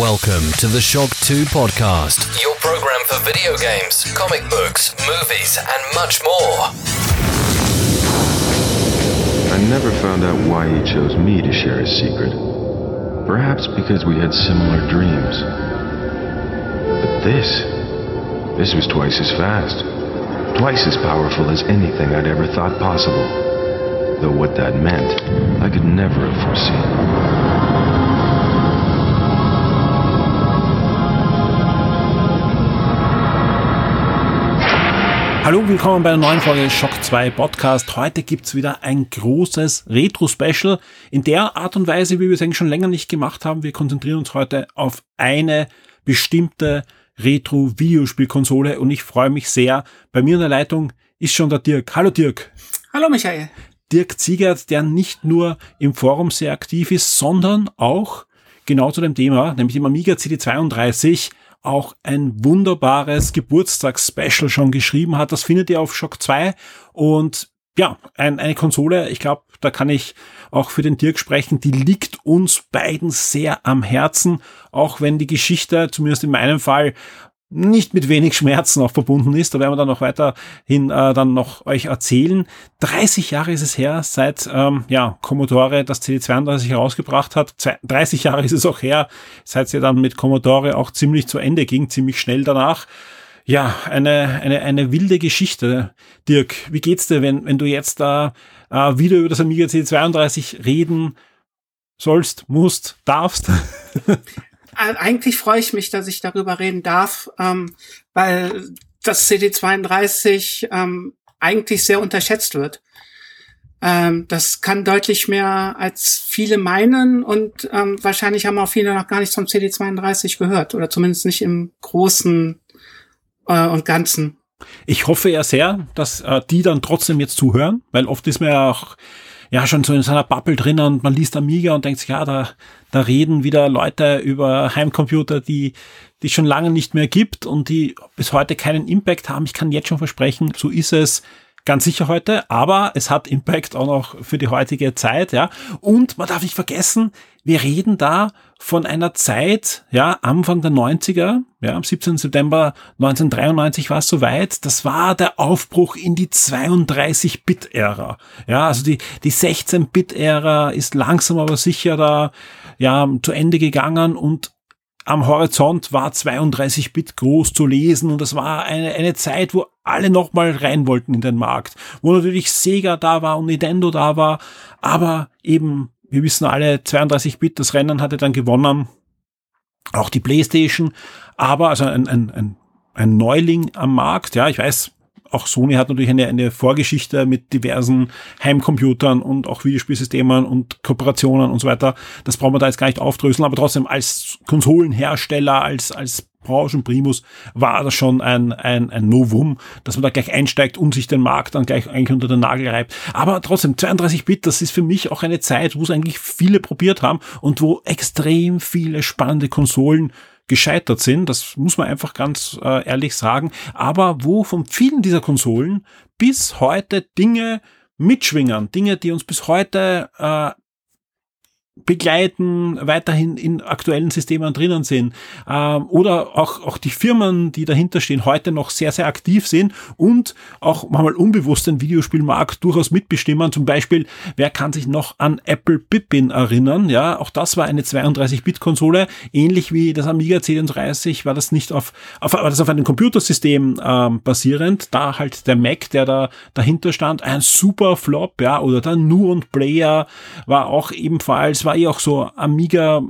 Welcome to the Shock 2 podcast, your program for video games, comic books, movies, and much more. I never found out why he chose me to share his secret. Perhaps because we had similar dreams. But this, this was twice as fast. Twice as powerful as anything I'd ever thought possible. Though what that meant, I could never have foreseen. Hallo, willkommen bei einer neuen Folge Shock 2 Podcast. Heute gibt's wieder ein großes Retro-Special in der Art und Weise, wie wir es eigentlich schon länger nicht gemacht haben. Wir konzentrieren uns heute auf eine bestimmte Retro-Videospielkonsole und ich freue mich sehr. Bei mir in der Leitung ist schon der Dirk. Hallo Dirk. Hallo Michael. Dirk Ziegert, der nicht nur im Forum sehr aktiv ist, sondern auch genau zu dem Thema, nämlich dem Amiga CD32, auch ein wunderbares Geburtstagsspecial schon geschrieben hat. Das findet ihr auf Shock 2 und ja, ein, eine Konsole, ich glaube, da kann ich auch für den Dirk sprechen, die liegt uns beiden sehr am Herzen, auch wenn die Geschichte, zumindest in meinem Fall, nicht mit wenig Schmerzen auch verbunden ist. Da werden wir dann noch weiterhin äh, dann noch euch erzählen. 30 Jahre ist es her, seit ähm, ja, Commodore das CD32 herausgebracht hat. 30 Jahre ist es auch her, seit sie dann mit Commodore auch ziemlich zu Ende ging, ziemlich schnell danach. Ja, eine, eine, eine wilde Geschichte. Dirk, wie geht's dir, wenn, wenn du jetzt da äh, wieder über das Amiga CD32 reden sollst, musst, darfst? eigentlich freue ich mich, dass ich darüber reden darf, ähm, weil das CD32 ähm, eigentlich sehr unterschätzt wird. Ähm, das kann deutlich mehr als viele meinen und ähm, wahrscheinlich haben auch viele noch gar nicht vom CD32 gehört oder zumindest nicht im Großen äh, und Ganzen. Ich hoffe ja sehr, dass äh, die dann trotzdem jetzt zuhören, weil oft ist man ja auch ja schon so in seiner Bubble drin und man liest Amiga und denkt sich, ja, da, da reden wieder Leute über Heimcomputer, die die schon lange nicht mehr gibt und die bis heute keinen Impact haben. Ich kann jetzt schon versprechen, so ist es ganz sicher heute, aber es hat Impact auch noch für die heutige Zeit, ja. Und man darf nicht vergessen, wir reden da von einer Zeit, ja, Anfang der 90er, ja, am 17. September 1993 war es soweit. Das war der Aufbruch in die 32-Bit-Ära. Ja, also die, die 16-Bit-Ära ist langsam aber sicher da, ja, zu Ende gegangen und am Horizont war 32-Bit groß zu lesen und das war eine, eine Zeit, wo alle nochmal rein wollten in den Markt, wo natürlich Sega da war und Nintendo da war, aber eben, wir wissen alle, 32-Bit, das Rennen hatte dann gewonnen, auch die Playstation, aber also ein, ein, ein, ein Neuling am Markt, ja, ich weiß, auch Sony hat natürlich eine, eine Vorgeschichte mit diversen Heimcomputern und auch Videospielsystemen und Kooperationen und so weiter. Das brauchen wir da jetzt gar nicht aufdröseln, aber trotzdem als Konsolenhersteller, als, als Branchenprimus war das schon ein, ein, ein Novum, dass man da gleich einsteigt und sich den Markt dann gleich eigentlich unter den Nagel reibt. Aber trotzdem, 32-Bit, das ist für mich auch eine Zeit, wo es eigentlich viele probiert haben und wo extrem viele spannende Konsolen gescheitert sind. Das muss man einfach ganz äh, ehrlich sagen. Aber wo von vielen dieser Konsolen bis heute Dinge mitschwingen, Dinge, die uns bis heute äh, begleiten, weiterhin in aktuellen Systemen drinnen sind ähm, oder auch, auch die Firmen, die dahinter stehen, heute noch sehr, sehr aktiv sind und auch manchmal unbewusst den Videospielmarkt durchaus mitbestimmen. Zum Beispiel, wer kann sich noch an Apple Pippin erinnern? Ja, auch das war eine 32-Bit-Konsole, ähnlich wie das Amiga C34 war das nicht auf, auf, war das auf einem Computersystem ähm, basierend, da halt der Mac, der da dahinter stand, ein super Flop, ja, oder der Nu und Player war auch ebenfalls war eh auch so Amiga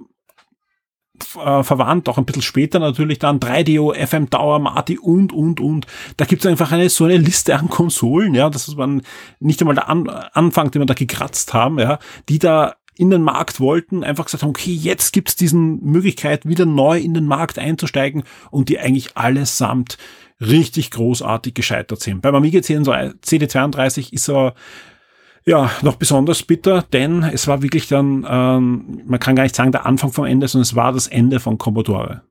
äh, verwandt, auch ein bisschen später natürlich dann 3DO, FM Tower, Marty und, und, und. Da gibt es einfach eine so eine Liste an Konsolen, ja, das ist man nicht einmal der an Anfang, den wir da gekratzt haben, ja, die da in den Markt wollten, einfach gesagt haben, okay, jetzt gibt's diesen Möglichkeit, wieder neu in den Markt einzusteigen und die eigentlich allesamt richtig großartig gescheitert sind. Beim Amiga CD32 ist er ja, noch besonders bitter, denn es war wirklich dann, ähm, man kann gar nicht sagen der Anfang vom Ende, sondern es war das Ende von Commodore.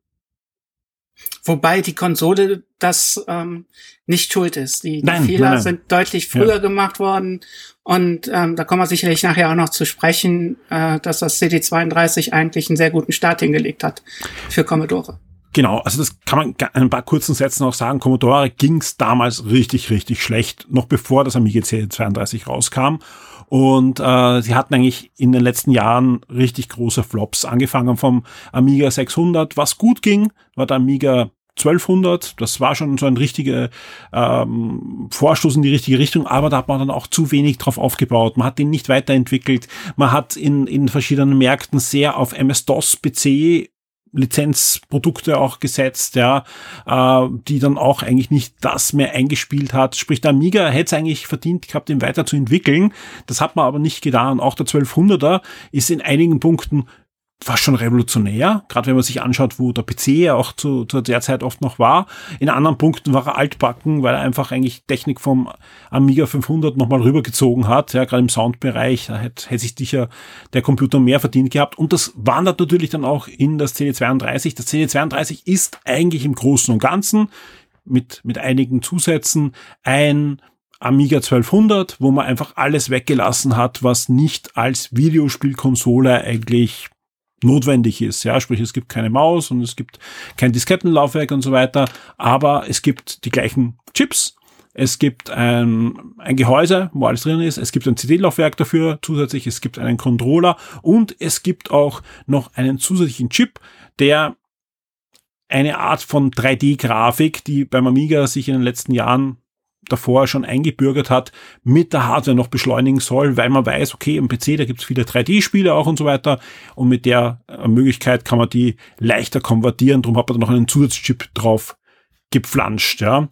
Wobei die Konsole das ähm, nicht schuld ist. Die, die Nein, Fehler nein, nein. sind deutlich früher Ja. gemacht worden. Und ähm, da kommen wir sicherlich nachher auch noch zu sprechen, äh, dass das CD32 eigentlich einen sehr guten Start hingelegt hat für Commodore. Genau, also das kann man in ein paar kurzen Sätzen auch sagen. Commodore ging's damals richtig, richtig schlecht, noch bevor das Amiga CD32 rauskam. Und äh, sie hatten eigentlich in den letzten Jahren richtig große Flops, angefangen vom Amiga 600. Was gut ging, war der Amiga 1200. Das war schon so ein richtiger ähm, Vorstoß in die richtige Richtung, aber da hat man dann auch zu wenig drauf aufgebaut. Man hat den nicht weiterentwickelt. Man hat in, in verschiedenen Märkten sehr auf MS-DOS-PC Lizenzprodukte auch gesetzt, ja, äh, die dann auch eigentlich nicht das mehr eingespielt hat. Sprich, der Amiga hätte es eigentlich verdient gehabt, ihn weiterzuentwickeln. Das hat man aber nicht getan. Auch der 1200er ist in einigen Punkten fast schon revolutionär, gerade wenn man sich anschaut, wo der PC ja auch zu, zu der Zeit oft noch war. In anderen Punkten war er altbacken, weil er einfach eigentlich Technik vom Amiga 500 nochmal rübergezogen hat, ja, gerade im Soundbereich, da hätte, hätte sich sicher der Computer mehr verdient gehabt. Und das wandert natürlich dann auch in das CD32. Das CD32 ist eigentlich im Großen und Ganzen mit, mit einigen Zusätzen ein Amiga 1200, wo man einfach alles weggelassen hat, was nicht als Videospielkonsole eigentlich notwendig ist. Ja, sprich, es gibt keine Maus und es gibt kein Diskettenlaufwerk und so weiter, aber es gibt die gleichen Chips. Es gibt ein, ein Gehäuse, wo alles drin ist. Es gibt ein CD-Laufwerk dafür zusätzlich. Es gibt einen Controller und es gibt auch noch einen zusätzlichen Chip, der eine Art von 3D-Grafik, die beim Amiga sich in den letzten Jahren davor schon eingebürgert hat, mit der Hardware noch beschleunigen soll, weil man weiß, okay, im PC, da gibt es viele 3D-Spiele auch und so weiter und mit der äh, Möglichkeit kann man die leichter konvertieren, darum hat man da noch einen Zusatzchip drauf gepflanscht, ja.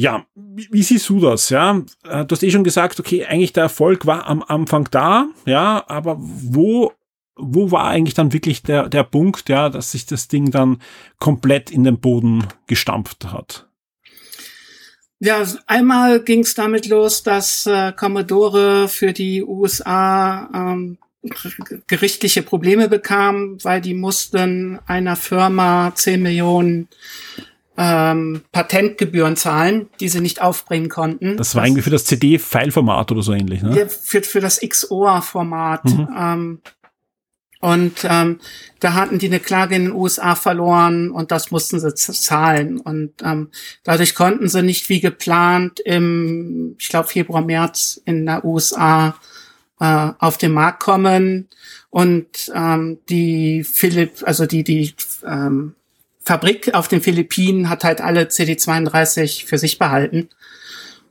Ja, wie, siehst du das, ja? Äh, Du hast eh schon gesagt, okay, eigentlich der Erfolg war am Anfang da, ja, aber wo wo war eigentlich dann wirklich der, der Punkt, ja, dass sich das Ding dann komplett in den Boden gestampft hat? Ja, einmal ging es damit los, dass äh, Commodore für die USA ähm, gerichtliche Probleme bekam, weil die mussten einer Firma 10 Millionen ähm, Patentgebühren zahlen, die sie nicht aufbringen konnten. Das war irgendwie für das CD-Fileformat oder so ähnlich, ne? Ja, für, für das XOR-Format. Ähm, und ähm, da hatten die eine Klage in den USA verloren und das mussten sie zahlen. Und ähm, dadurch konnten sie nicht wie geplant im, ich glaube, Februar, März in der USA äh, auf den Markt kommen. Und ähm, die Philipp, also die, die ähm, Fabrik auf den Philippinen hat halt alle CD32 für sich behalten.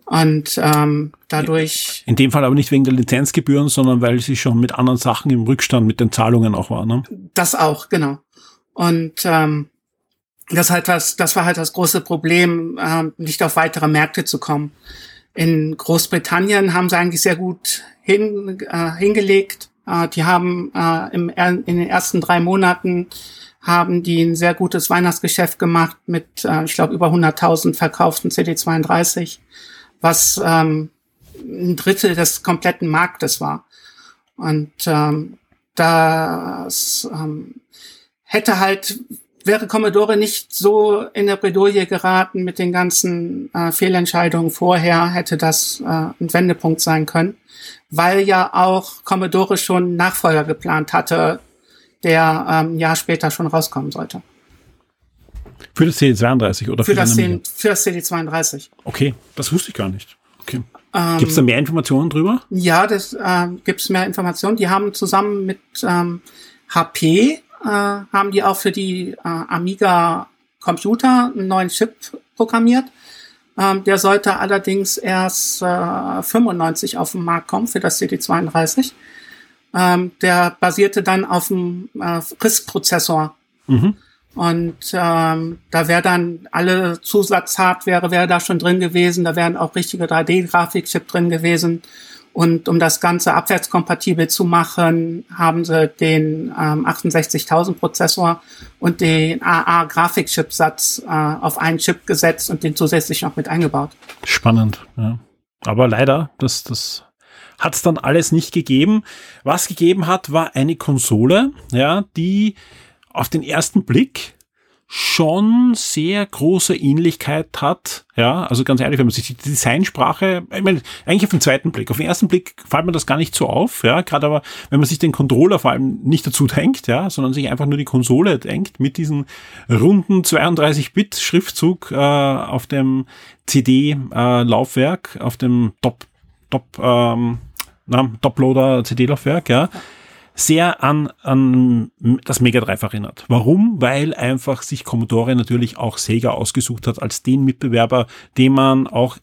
Und ähm, dadurch In dem Fall aber nicht wegen der Lizenzgebühren, sondern weil sie schon mit anderen Sachen im Rückstand mit den Zahlungen auch waren. Ne? Das auch, genau. Und ähm, das halt was, das war halt das große Problem, ähm, nicht auf weitere Märkte zu kommen. In Großbritannien haben sie eigentlich sehr gut hin, äh, hingelegt. Äh, die haben äh, im, in den ersten drei Monaten haben die ein sehr gutes Weihnachtsgeschäft gemacht mit, äh, ich glaube, über 100.000 verkauften CD32, was ähm, ein Drittel des kompletten Marktes war. Und ähm, das ähm, hätte halt, wäre Commodore nicht so in der Bredouille geraten mit den ganzen äh, Fehlentscheidungen vorher, hätte das äh, ein Wendepunkt sein können, weil ja auch Commodore schon Nachfolger geplant hatte, der ähm, ein Jahr später schon rauskommen sollte. Für das CD32 oder für, Für das, den, für das CD32. Okay, das wusste ich gar nicht. Okay. Ähm, Gibt es da mehr Informationen drüber? Ja, das ähm, gibt es mehr Informationen. Die haben zusammen mit ähm, HP äh, haben die auch für die äh, Amiga Computer einen neuen Chip programmiert. Ähm, der sollte allerdings erst äh, 95 auf den Markt kommen für das CD32. Ähm, der basierte dann auf dem äh, RISC-Prozessor. Mhm. Und ähm, da wäre dann alle Zusatzhardware wäre da schon drin gewesen, da wären auch richtige 3D-Grafikchip drin gewesen. Und um das Ganze abwärtskompatibel zu machen, haben sie den ähm, 68.000 Prozessor und den AA-Grafikchipsatz äh, auf einen Chip gesetzt und den zusätzlich noch mit eingebaut. Spannend, ja. Aber leider, das, das hat es dann alles nicht gegeben. Was gegeben hat, war eine Konsole, ja, die auf den ersten Blick schon sehr große Ähnlichkeit hat. Ja, also ganz ehrlich, wenn man sich die Designsprache, ich meine, eigentlich auf den zweiten Blick, auf den ersten Blick fällt mir das gar nicht so auf, ja, gerade aber, wenn man sich den Controller vor allem nicht dazu denkt, ja, sondern sich einfach nur die Konsole denkt mit diesem runden 32-Bit-Schriftzug äh, auf dem CD-Laufwerk, äh, auf dem Top, Top, ähm, na, Toploader CD-Laufwerk, ja sehr an, an das Mega Drive erinnert. Warum? Weil einfach sich Commodore natürlich auch Sega ausgesucht hat als den Mitbewerber, den man auch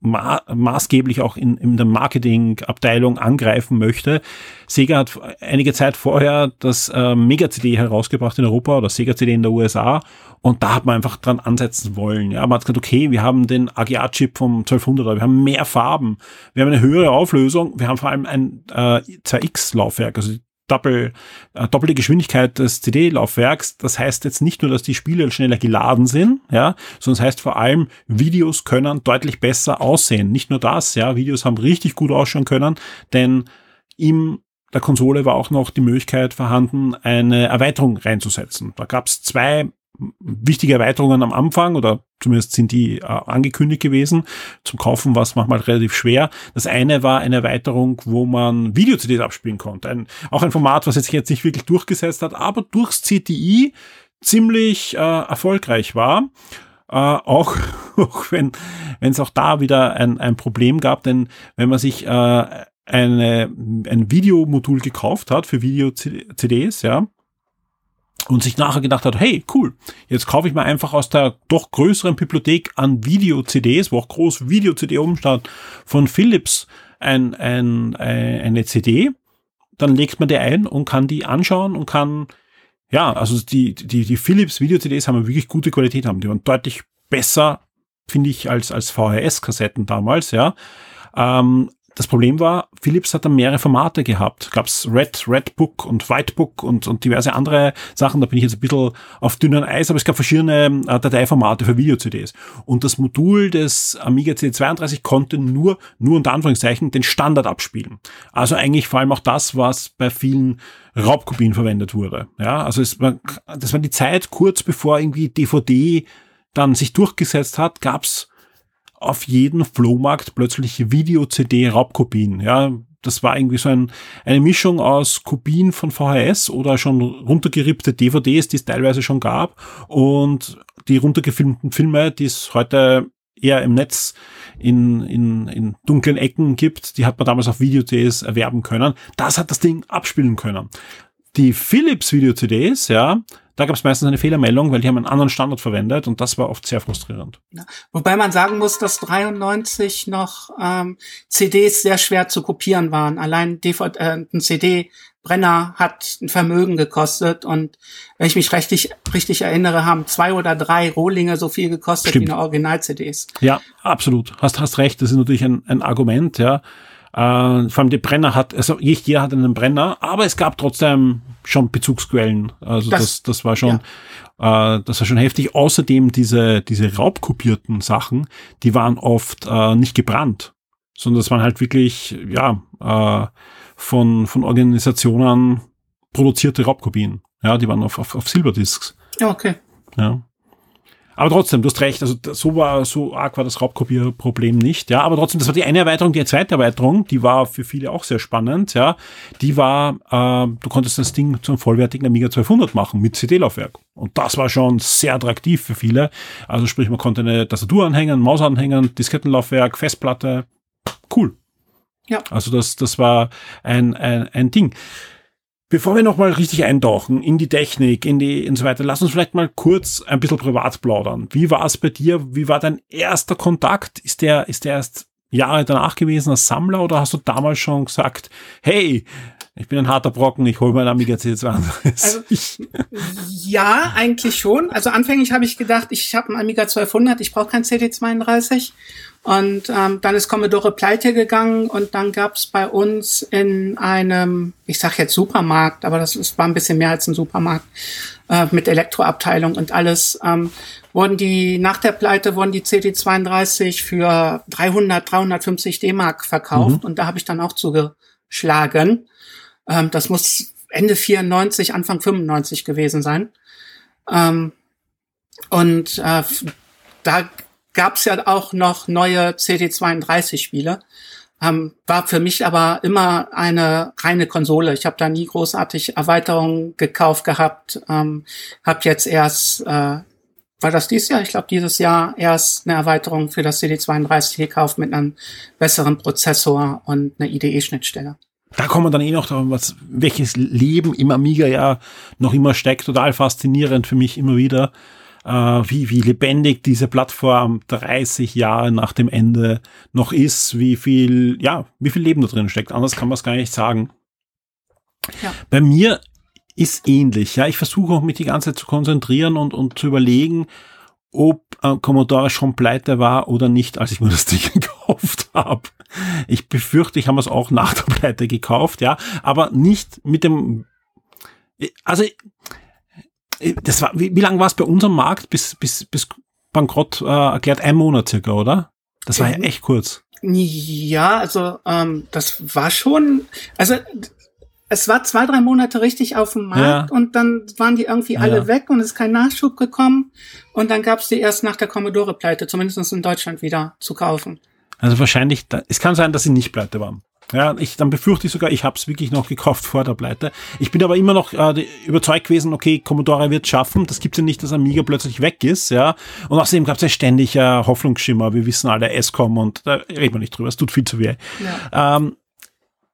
ma maßgeblich auch in, in der Marketingabteilung angreifen möchte. Sega hat einige Zeit vorher das äh, Mega-CD herausgebracht in Europa oder Sega-CD in der USA und da hat man einfach dran ansetzen wollen. Ja, man hat gesagt, okay, wir haben den AGA-Chip vom 1200er, wir haben mehr Farben, wir haben eine höhere Auflösung, wir haben vor allem ein äh, 2X-Laufwerk, also Doppel, äh, doppelte Geschwindigkeit des CD-Laufwerks. Das heißt jetzt nicht nur, dass die Spiele schneller geladen sind, ja, sondern das heißt vor allem, Videos können deutlich besser aussehen. Nicht nur das, ja, Videos haben richtig gut ausschauen können, denn im der Konsole war auch noch die Möglichkeit vorhanden, eine Erweiterung reinzusetzen. Da gab es zwei wichtige Erweiterungen am Anfang oder zumindest sind die äh, angekündigt gewesen. Zum Kaufen war es manchmal relativ schwer. Das eine war eine Erweiterung, wo man Video-CDs abspielen konnte. Ein, auch ein Format, was sich jetzt nicht wirklich durchgesetzt hat, aber durchs CTI ziemlich äh, erfolgreich war. Äh, auch, auch wenn es auch da wieder ein, ein Problem gab, denn wenn man sich äh, eine, ein Videomodul gekauft hat für Video-CDs, ja, und sich nachher gedacht hat, hey, cool, jetzt kaufe ich mir einfach aus der doch größeren Bibliothek an Video-CDs, wo auch groß Video-CD oben stand, von Philips ein, ein, ein, eine CD. Dann legt man die ein und kann die anschauen und kann, ja, also die, die, die Philips Video-CDs haben wirklich gute Qualität haben. Die waren deutlich besser, finde ich, als, als VHS-Kassetten damals, ja. Ähm, das Problem war, Philips hat dann mehrere Formate gehabt. Gab's Red, Red Book und White Book und, und diverse andere Sachen. Da bin ich jetzt ein bisschen auf dünnen Eis, aber es gab verschiedene äh, Dateiformate für Video-CDs. Und das Modul des Amiga CD32 konnte nur, nur unter Anführungszeichen, den Standard abspielen. Also eigentlich vor allem auch das, was bei vielen Raubkopien verwendet wurde. Ja, also es war, das war die Zeit kurz bevor irgendwie DVD dann sich durchgesetzt hat, gab's auf jeden Flohmarkt plötzlich Video-CD-Raubkopien. Ja, das war irgendwie so ein, eine Mischung aus Kopien von VHS oder schon runtergerippte DVDs, die es teilweise schon gab und die runtergefilmten Filme, die es heute eher im Netz in, in, in dunklen Ecken gibt, die hat man damals auf Video-CDs erwerben können. Das hat das Ding abspielen können. Die Philips Video-CDs, ja, da gab es meistens eine Fehlermeldung, weil die haben einen anderen Standard verwendet und das war oft sehr frustrierend. Ja. Wobei man sagen muss, dass 93 noch ähm, CDs sehr schwer zu kopieren waren. Allein DVD, äh, ein CD Brenner hat ein Vermögen gekostet und wenn ich mich richtig, richtig erinnere, haben zwei oder drei Rohlinge so viel gekostet Stimmt. wie eine Original-CDs. Ja, absolut. Hast, hast recht. Das ist natürlich ein, ein Argument, ja. Äh, vor allem die Brenner hat, also nicht jeder hat einen Brenner, aber es gab trotzdem schon Bezugsquellen. Also das, das, das war schon, ja. äh, das war schon heftig. Außerdem diese, diese raubkopierten Sachen, die waren oft äh, nicht gebrannt, sondern das waren halt wirklich, ja, äh, von, von Organisationen produzierte Raubkopien. Ja, die waren auf, auf, auf Silberdiscs. Ja, okay. Ja. Aber trotzdem, du hast recht, also so war, so arg war das Raubkopierproblem nicht, ja. Aber trotzdem, das war die eine Erweiterung, die zweite Erweiterung, die war für viele auch sehr spannend, ja. Die war, äh, du konntest das Ding zum vollwertigen Amiga 1200 machen mit CD-Laufwerk. Und das war schon sehr attraktiv für viele. Also sprich, man konnte eine Tastatur anhängen, Maus anhängen, Diskettenlaufwerk, Festplatte. Cool. Ja. Also das, das war ein, ein, ein Ding. Bevor wir nochmal richtig eintauchen in die Technik, in die und so weiter, lass uns vielleicht mal kurz ein bisschen privat plaudern. Wie war es bei dir? Wie war dein erster Kontakt? Ist der, ist der erst Jahre danach gewesen als Sammler oder hast du damals schon gesagt, hey, ich bin ein harter Brocken, ich hole mein Amiga C2. Also, ja, eigentlich schon. Also anfänglich habe ich gedacht, ich habe einen Amiga 1200, ich brauche kein CD32. Und ähm, dann ist Commodore pleite gegangen und dann gab es bei uns in einem, ich sag jetzt Supermarkt, aber das ist, war ein bisschen mehr als ein Supermarkt, äh, mit Elektroabteilung und alles, ähm, wurden die, nach der Pleite wurden die CD32 für 300, 350 D-Mark verkauft mhm. und da habe ich dann auch zugeschlagen. Ähm, das muss Ende 94, Anfang 95 gewesen sein. Ähm, Und äh, da gab es ja auch noch neue CD32-Spiele. Ähm, war für mich aber immer eine reine Konsole. Ich habe da nie großartig Erweiterungen gekauft gehabt. Ähm, habe jetzt erst, äh, war das dieses Jahr? Ich glaube dieses Jahr erst eine Erweiterung für das CD32 gekauft mit einem besseren Prozessor und einer IDE-Schnittstelle. Da kommen wir dann eh noch darum, was, welches Leben im Amiga ja noch immer steckt. Total faszinierend für mich immer wieder äh, wie, wie lebendig diese Plattform 30 Jahre nach dem Ende noch ist, wie viel, ja, wie viel Leben da drin steckt. Anders kann man es gar nicht sagen. Ja. Bei mir ist ähnlich. Ja, ich versuche auch mich die ganze Zeit zu konzentrieren und, und zu überlegen, ob äh, Commodore schon pleite war oder nicht, als ich mir das Ding gekauft habe. Ich befürchte, ich habe es auch nach der Pleite gekauft, ja, aber nicht mit dem, also das war, wie, wie lange war es bei unserem Markt bis, bis, bis Bankrott äh, erklärt? Ein Monat circa, oder? Das war ja echt kurz. Ja, also ähm, das war schon, also es war zwei, drei Monate richtig auf dem Markt ja. und dann waren die irgendwie alle ja. weg und es ist kein Nachschub gekommen und dann gab es die erst nach der Commodore-Pleite, zumindest in Deutschland wieder zu kaufen. Also wahrscheinlich, es kann sein, dass sie nicht pleite waren. Ja, ich, dann befürchte ich sogar, ich habe es wirklich noch gekauft vor der Pleite. Ich bin aber immer noch äh, überzeugt gewesen, okay, Commodore wird schaffen. Das gibt's ja nicht, dass Amiga plötzlich weg ist, ja. Und außerdem gab's ja ständig äh, Hoffnungsschimmer. Wir wissen alle, S-Com und da reden wir nicht drüber. Es tut viel zu weh. Ja. Ähm,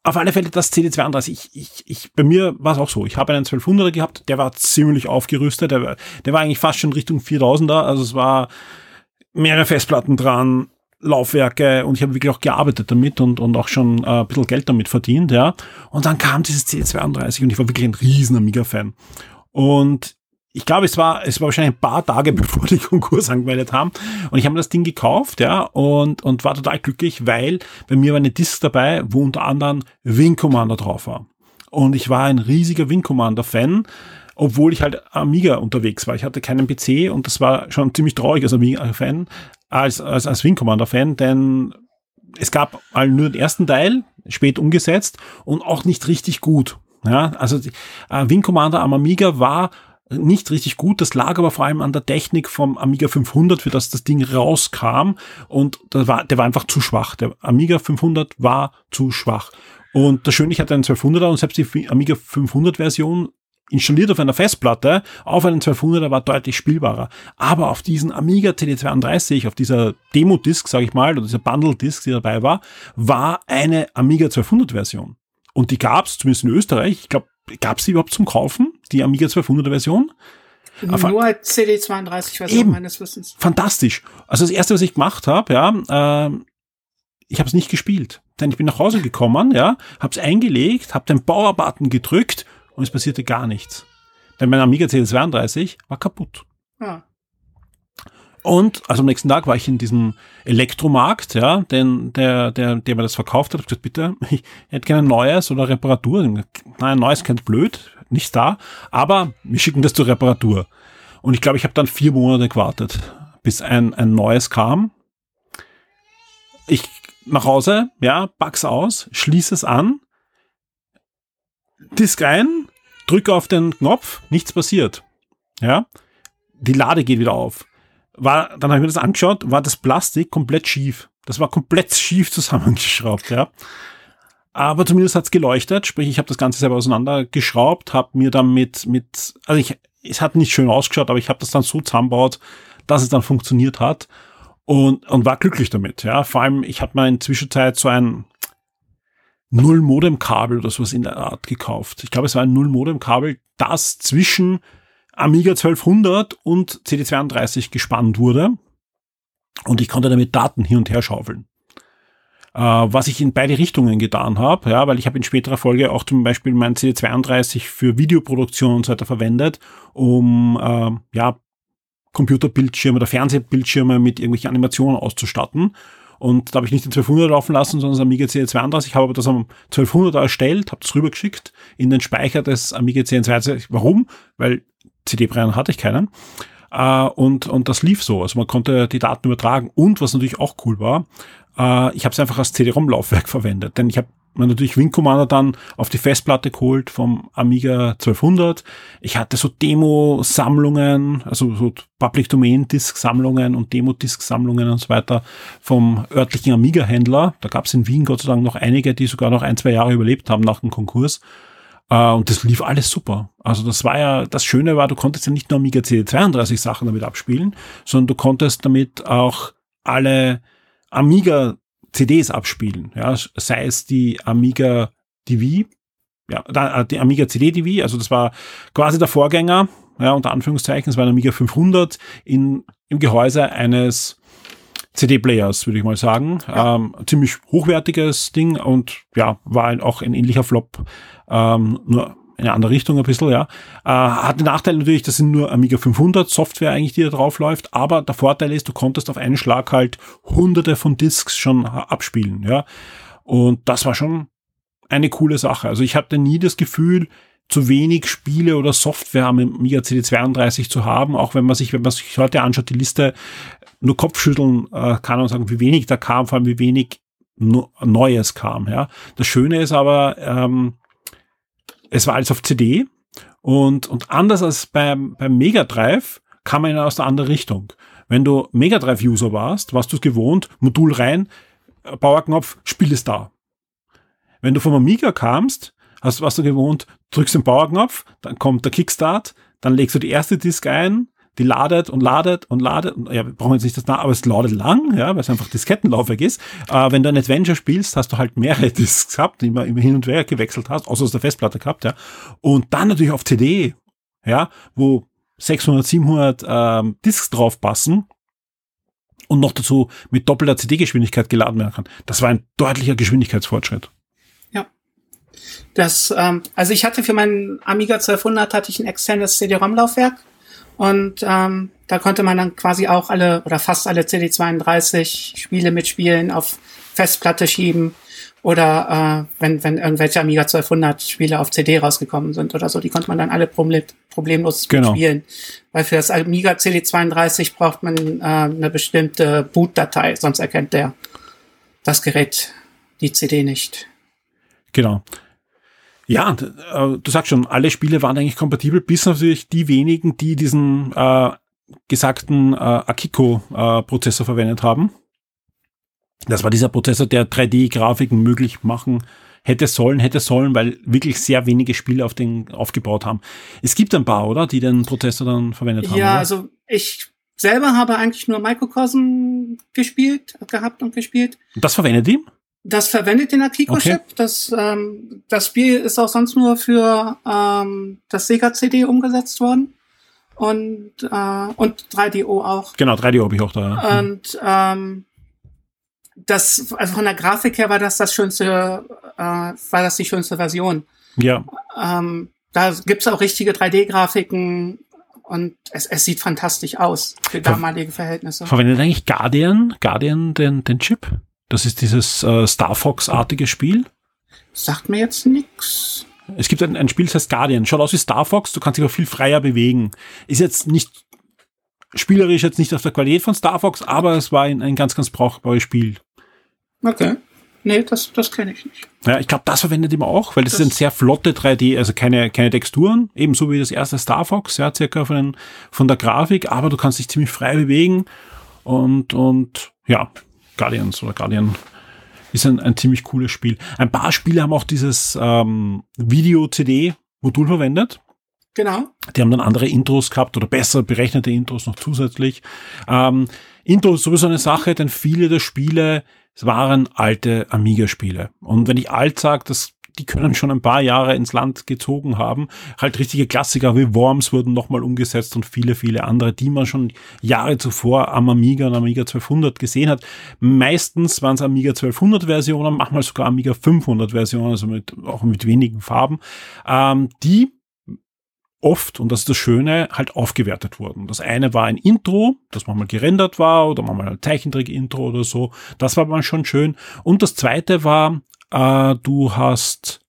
auf alle Fälle das CD32. Ich, ich, ich, bei mir war es auch so. Ich habe einen 1200er gehabt, der war ziemlich aufgerüstet. Der, war, der war eigentlich fast schon Richtung 4000er. Also es war mehrere Festplatten dran, Laufwerke und ich habe wirklich auch gearbeitet damit und, und auch schon äh, ein bisschen Geld damit verdient, ja. Und dann kam dieses C32 und ich war wirklich ein riesen Amiga-Fan. Und ich glaube, es war, es war wahrscheinlich ein paar Tage, bevor die Konkurs angemeldet haben. Und ich habe mir das Ding gekauft, ja, und, und war total glücklich, weil bei mir war eine Disk dabei, wo unter anderem Wing Commander drauf war. Und ich war ein riesiger Wing Commander Fan obwohl ich halt Amiga unterwegs war. Ich hatte keinen PC und das war schon ziemlich traurig als Amiga-Fan, als, als, als Wing Commander-Fan, denn es gab nur den ersten Teil, spät umgesetzt und auch nicht richtig gut. Ja, also äh, Wing Commander am Amiga war nicht richtig gut. Das lag aber vor allem an der Technik vom Amiga 500, für das das Ding rauskam. Und der war, der war einfach zu schwach. Der Amiga 500 war zu schwach. Und das Schöne, ich hatte einen 1200er und selbst die Amiga 500 Version installiert auf einer Festplatte auf einen 1200er war deutlich spielbarer. Aber auf diesen Amiga CD32, auf dieser Demo-Disc, sage ich mal, oder dieser Bundle-Disc, die dabei war, war eine Amiga 1200-Version. Und die gab es, zumindest in Österreich, ich glaube, gab es die überhaupt zum Kaufen, die Amiga 1200er-Version? Nur als CD32-Version meines Wissens. Fantastisch. Also das erste, was ich gemacht habe, ja, äh, ich habe es nicht gespielt. Denn ich bin nach Hause gekommen, ja, habe es eingelegt, habe den Power-Button gedrückt und es passierte gar nichts. Denn mein Amiga CD32 war kaputt. Ja. Und also am nächsten Tag war ich in diesem Elektromarkt, ja, den, der, der, der mir das verkauft hat, hab gesagt, bitte, ich hätte gerne neues oder Reparatur. Nein, neues kennt blöd, nichts da, aber wir schicken das zur Reparatur. Und ich glaube, ich habe dann vier Monate gewartet, bis ein, ein neues kam. Ich nach Hause, ja, pack's aus, schließe es an Disk rein, drücke auf den Knopf, nichts passiert. Ja, die Lade geht wieder auf. War, dann habe ich mir das angeschaut, war das Plastik komplett schief. Das war komplett schief zusammengeschraubt, ja. Aber zumindest hat's geleuchtet, sprich, ich habe das Ganze selber auseinandergeschraubt, habe mir dann mit, mit, also ich, es hat nicht schön ausgeschaut, aber ich habe das dann so zusammenbaut, dass es dann funktioniert hat und, und war glücklich damit, ja. Vor allem, ich hatte mal in Zwischenzeit so ein, Null-Modem-Kabel oder sowas in der Art gekauft. Ich glaube, es war ein Null-Modem-Kabel, das zwischen Amiga 1200 und CD32 gespannt wurde. Und ich konnte damit Daten hin und her schaufeln. Äh, was ich in beide Richtungen getan habe, ja, weil ich habe in späterer Folge auch zum Beispiel mein CD32 für Videoproduktion und so weiter verwendet, um äh, ja, Computerbildschirme oder Fernsehbildschirme mit irgendwelchen Animationen auszustatten. Und da habe ich nicht den 1200 laufen lassen, sondern das Amiga C32. Ich habe aber das am 1200 erstellt, habe das rübergeschickt in den Speicher des Amiga C32. Warum? Weil CD-Brenner hatte ich keinen. Uh, und, und das lief so. Also man konnte die Daten übertragen. Und was natürlich auch cool war, uh, ich habe es einfach als CD-ROM-Laufwerk verwendet. Denn ich habe mir natürlich Wing Commander dann auf die Festplatte geholt vom Amiga 1200. Ich hatte so Demo-Sammlungen, also so Public Domain Disk Sammlungen und Demo Disk Sammlungen und so weiter vom örtlichen Amiga-Händler. Da gab es in Wien Gott sei Dank noch einige, die sogar noch ein, zwei Jahre überlebt haben nach dem Konkurs. Uh, und das lief alles super. Also das war ja, das Schöne war, du konntest ja nicht nur Amiga CD32 Sachen damit abspielen, sondern du konntest damit auch alle Amiga CDs abspielen. Ja, sei es die Amiga DV, ja, äh, die Amiga CD DV, also das war quasi der Vorgänger, ja, unter Anführungszeichen, es war ein Amiga 500 in, im Gehäuse eines CD-Players, würde ich mal sagen. Ja. Ähm, ziemlich hochwertiges Ding und ja, war auch ein ähnlicher Flop, ähm, nur eine andere Richtung ein bisschen, ja. Äh, hat den Nachteil natürlich, das sind nur Amiga 500 Software eigentlich, die da drauf läuft, aber der Vorteil ist, du konntest auf einen Schlag halt hunderte von Disks schon abspielen, ja. Und das war schon eine coole Sache. Also ich hatte nie das Gefühl, zu wenig Spiele oder Software am Amiga CD32 zu haben, auch wenn man sich, wenn man sich heute anschaut, die Liste nur Kopfschütteln äh, kann und sagen, wie wenig da kam, vor allem wie wenig Neues kam. Ja. Das Schöne ist aber, ähm, es war alles auf CD und, und anders als beim, beim Mega Drive kam man aus der anderen Richtung. Wenn du Mega Drive User warst, warst du es gewohnt, Modul rein, Bauerknopf, Spiel ist da. Wenn du vom Amiga kamst, hast, warst du gewohnt, drückst den Bauerknopf, dann kommt der Kickstart, dann legst du die erste Disk ein, die ladet und ladet und ladet. Und, ja, wir brauchen jetzt nicht das, aber es ladet lang, ja, weil es einfach Diskettenlaufwerk ist. Äh, wenn du ein Adventure spielst, hast du halt mehrere Disks gehabt, die immer, immer hin und her gewechselt hast, außer aus der Festplatte gehabt, ja. Und dann natürlich auf CD, ja, wo 600, 700 ähm, Disks drauf passen und noch dazu mit doppelter CD-Geschwindigkeit geladen werden kann. Das war ein deutlicher Geschwindigkeitsfortschritt. Ja. Das, ähm, also ich hatte für meinen Amiga 1200 hatte ich ein externes CD-ROM-Laufwerk und ähm, da konnte man dann quasi auch alle oder fast alle CD32 Spiele mitspielen, auf Festplatte schieben oder äh, wenn, wenn irgendwelche Amiga 1200 Spiele auf CD rausgekommen sind oder so, die konnte man dann alle problem problemlos genau. spielen. Weil für das Amiga CD32 braucht man äh, eine bestimmte Bootdatei, sonst erkennt der das Gerät die CD nicht. Genau. Ja, äh, du sagst schon, alle Spiele waren eigentlich kompatibel, bis natürlich die wenigen, die diesen äh, gesagten äh, Akiko-Prozessor äh, verwendet haben. Das war dieser Prozessor, der 3D-Grafiken möglich machen hätte sollen, hätte sollen, weil wirklich sehr wenige Spiele auf den aufgebaut haben. Es gibt ein paar, oder, die den Prozessor dann verwendet haben. Ja, also ich selber habe eigentlich nur Microcosm gespielt, gehabt und gespielt. Das verwendet ihm? Das verwendet den Akiko-Chip. Okay. Das, ähm, das Spiel ist auch sonst nur für ähm, das Sega CD umgesetzt worden. Und, äh, und 3DO auch. Genau, 3DO habe ich auch da. Ja. Und ähm, das, also von der Grafik her war das das schönste, äh, war das die schönste Version. Ja. Ähm, da gibt's auch richtige 3D-Grafiken und es, es sieht fantastisch aus für damalige Verhältnisse. Verwendet eigentlich Guardian, Guardian den, den Chip? Das ist dieses äh, Star Fox-artige Spiel. Sagt mir jetzt nix. Es gibt ein, ein Spiel, das heißt Guardian. Schaut aus wie Star Fox, du kannst dich aber viel freier bewegen. Ist jetzt nicht spielerisch jetzt nicht auf der Qualität von Star Fox, aber es war ein, ein ganz, ganz brauchbares Spiel. Okay. Nee, das, das kenne ich nicht. Ja, ich glaube, das verwendet immer auch, weil das, das, ist ein sehr flotte 3D, also keine, keine Texturen, ebenso wie das erste Star Fox, ja, circa von, den, von der Grafik, aber du kannst dich ziemlich frei bewegen und, und ja, Guardians oder Guardian ist ein, ein ziemlich cooles Spiel. Ein paar Spiele haben auch dieses ähm, Video-CD-Modul verwendet. Genau. Die haben dann andere Intros gehabt oder besser berechnete Intros noch zusätzlich. Ähm, Intro ist sowieso eine Sache, denn viele der Spiele waren alte Amiga-Spiele. Und wenn ich alt sage, das die können schon ein paar Jahre ins Land gezogen haben. Halt richtige Klassiker wie Worms wurden nochmal umgesetzt und viele, viele andere, die man schon Jahre zuvor am Amiga und Amiga 1200 gesehen hat. Meistens waren es Amiga 1200 Versionen, manchmal sogar Amiga 500 Versionen, also mit, auch mit wenigen Farben, ähm, die oft, und das ist das Schöne, halt aufgewertet wurden. Das eine war ein Intro, das manchmal gerendert war oder manchmal ein Zeichentrick-Intro oder so. Das war mal schon schön. Und das zweite war äh, du hast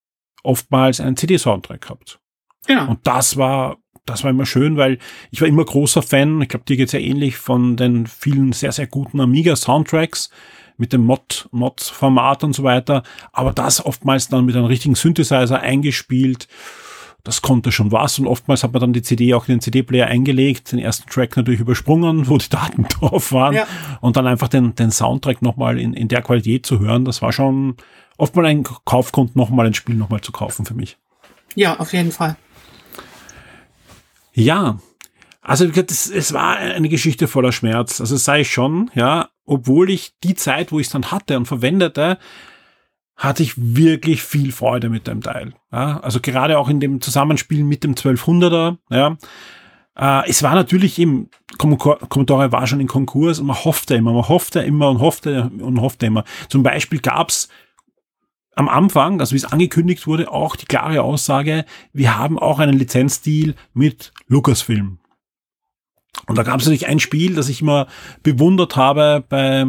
oftmals einen CD-Soundtrack gehabt. Genau. Und das war, das war immer schön, weil ich war immer großer Fan, ich glaube, dir geht's ja ähnlich, von den vielen sehr, sehr guten Amiga-Soundtracks, mit dem Mod, Mod-Format und so weiter, aber das oftmals dann mit einem richtigen Synthesizer eingespielt. Das konnte schon was und oftmals hat man dann die CD auch in den CD-Player eingelegt, den ersten Track natürlich übersprungen, wo die Daten drauf waren ja. und dann einfach den, den Soundtrack nochmal in, in der Qualität zu hören. Das war schon oftmals ein Kaufgrund, nochmal ein Spiel nochmal zu kaufen für mich. Ja, auf jeden Fall. Ja, also es, es war eine Geschichte voller Schmerz. Also sei ich schon, ja, obwohl ich die Zeit, wo ich es dann hatte und verwendete, hatte ich wirklich viel Freude mit dem Teil. Ja, also gerade auch in dem Zusammenspiel mit dem 1200er. Ja, äh, es war natürlich eben, Commodore war schon in Konkurs und man hoffte immer, man hoffte immer und hoffte und hoffte immer. Zum Beispiel gab's am Anfang, also wie es angekündigt wurde, auch die klare Aussage, wir haben auch einen Lizenzdeal mit Lucasfilm. Und da gab es natürlich ein Spiel, das ich immer bewundert habe bei,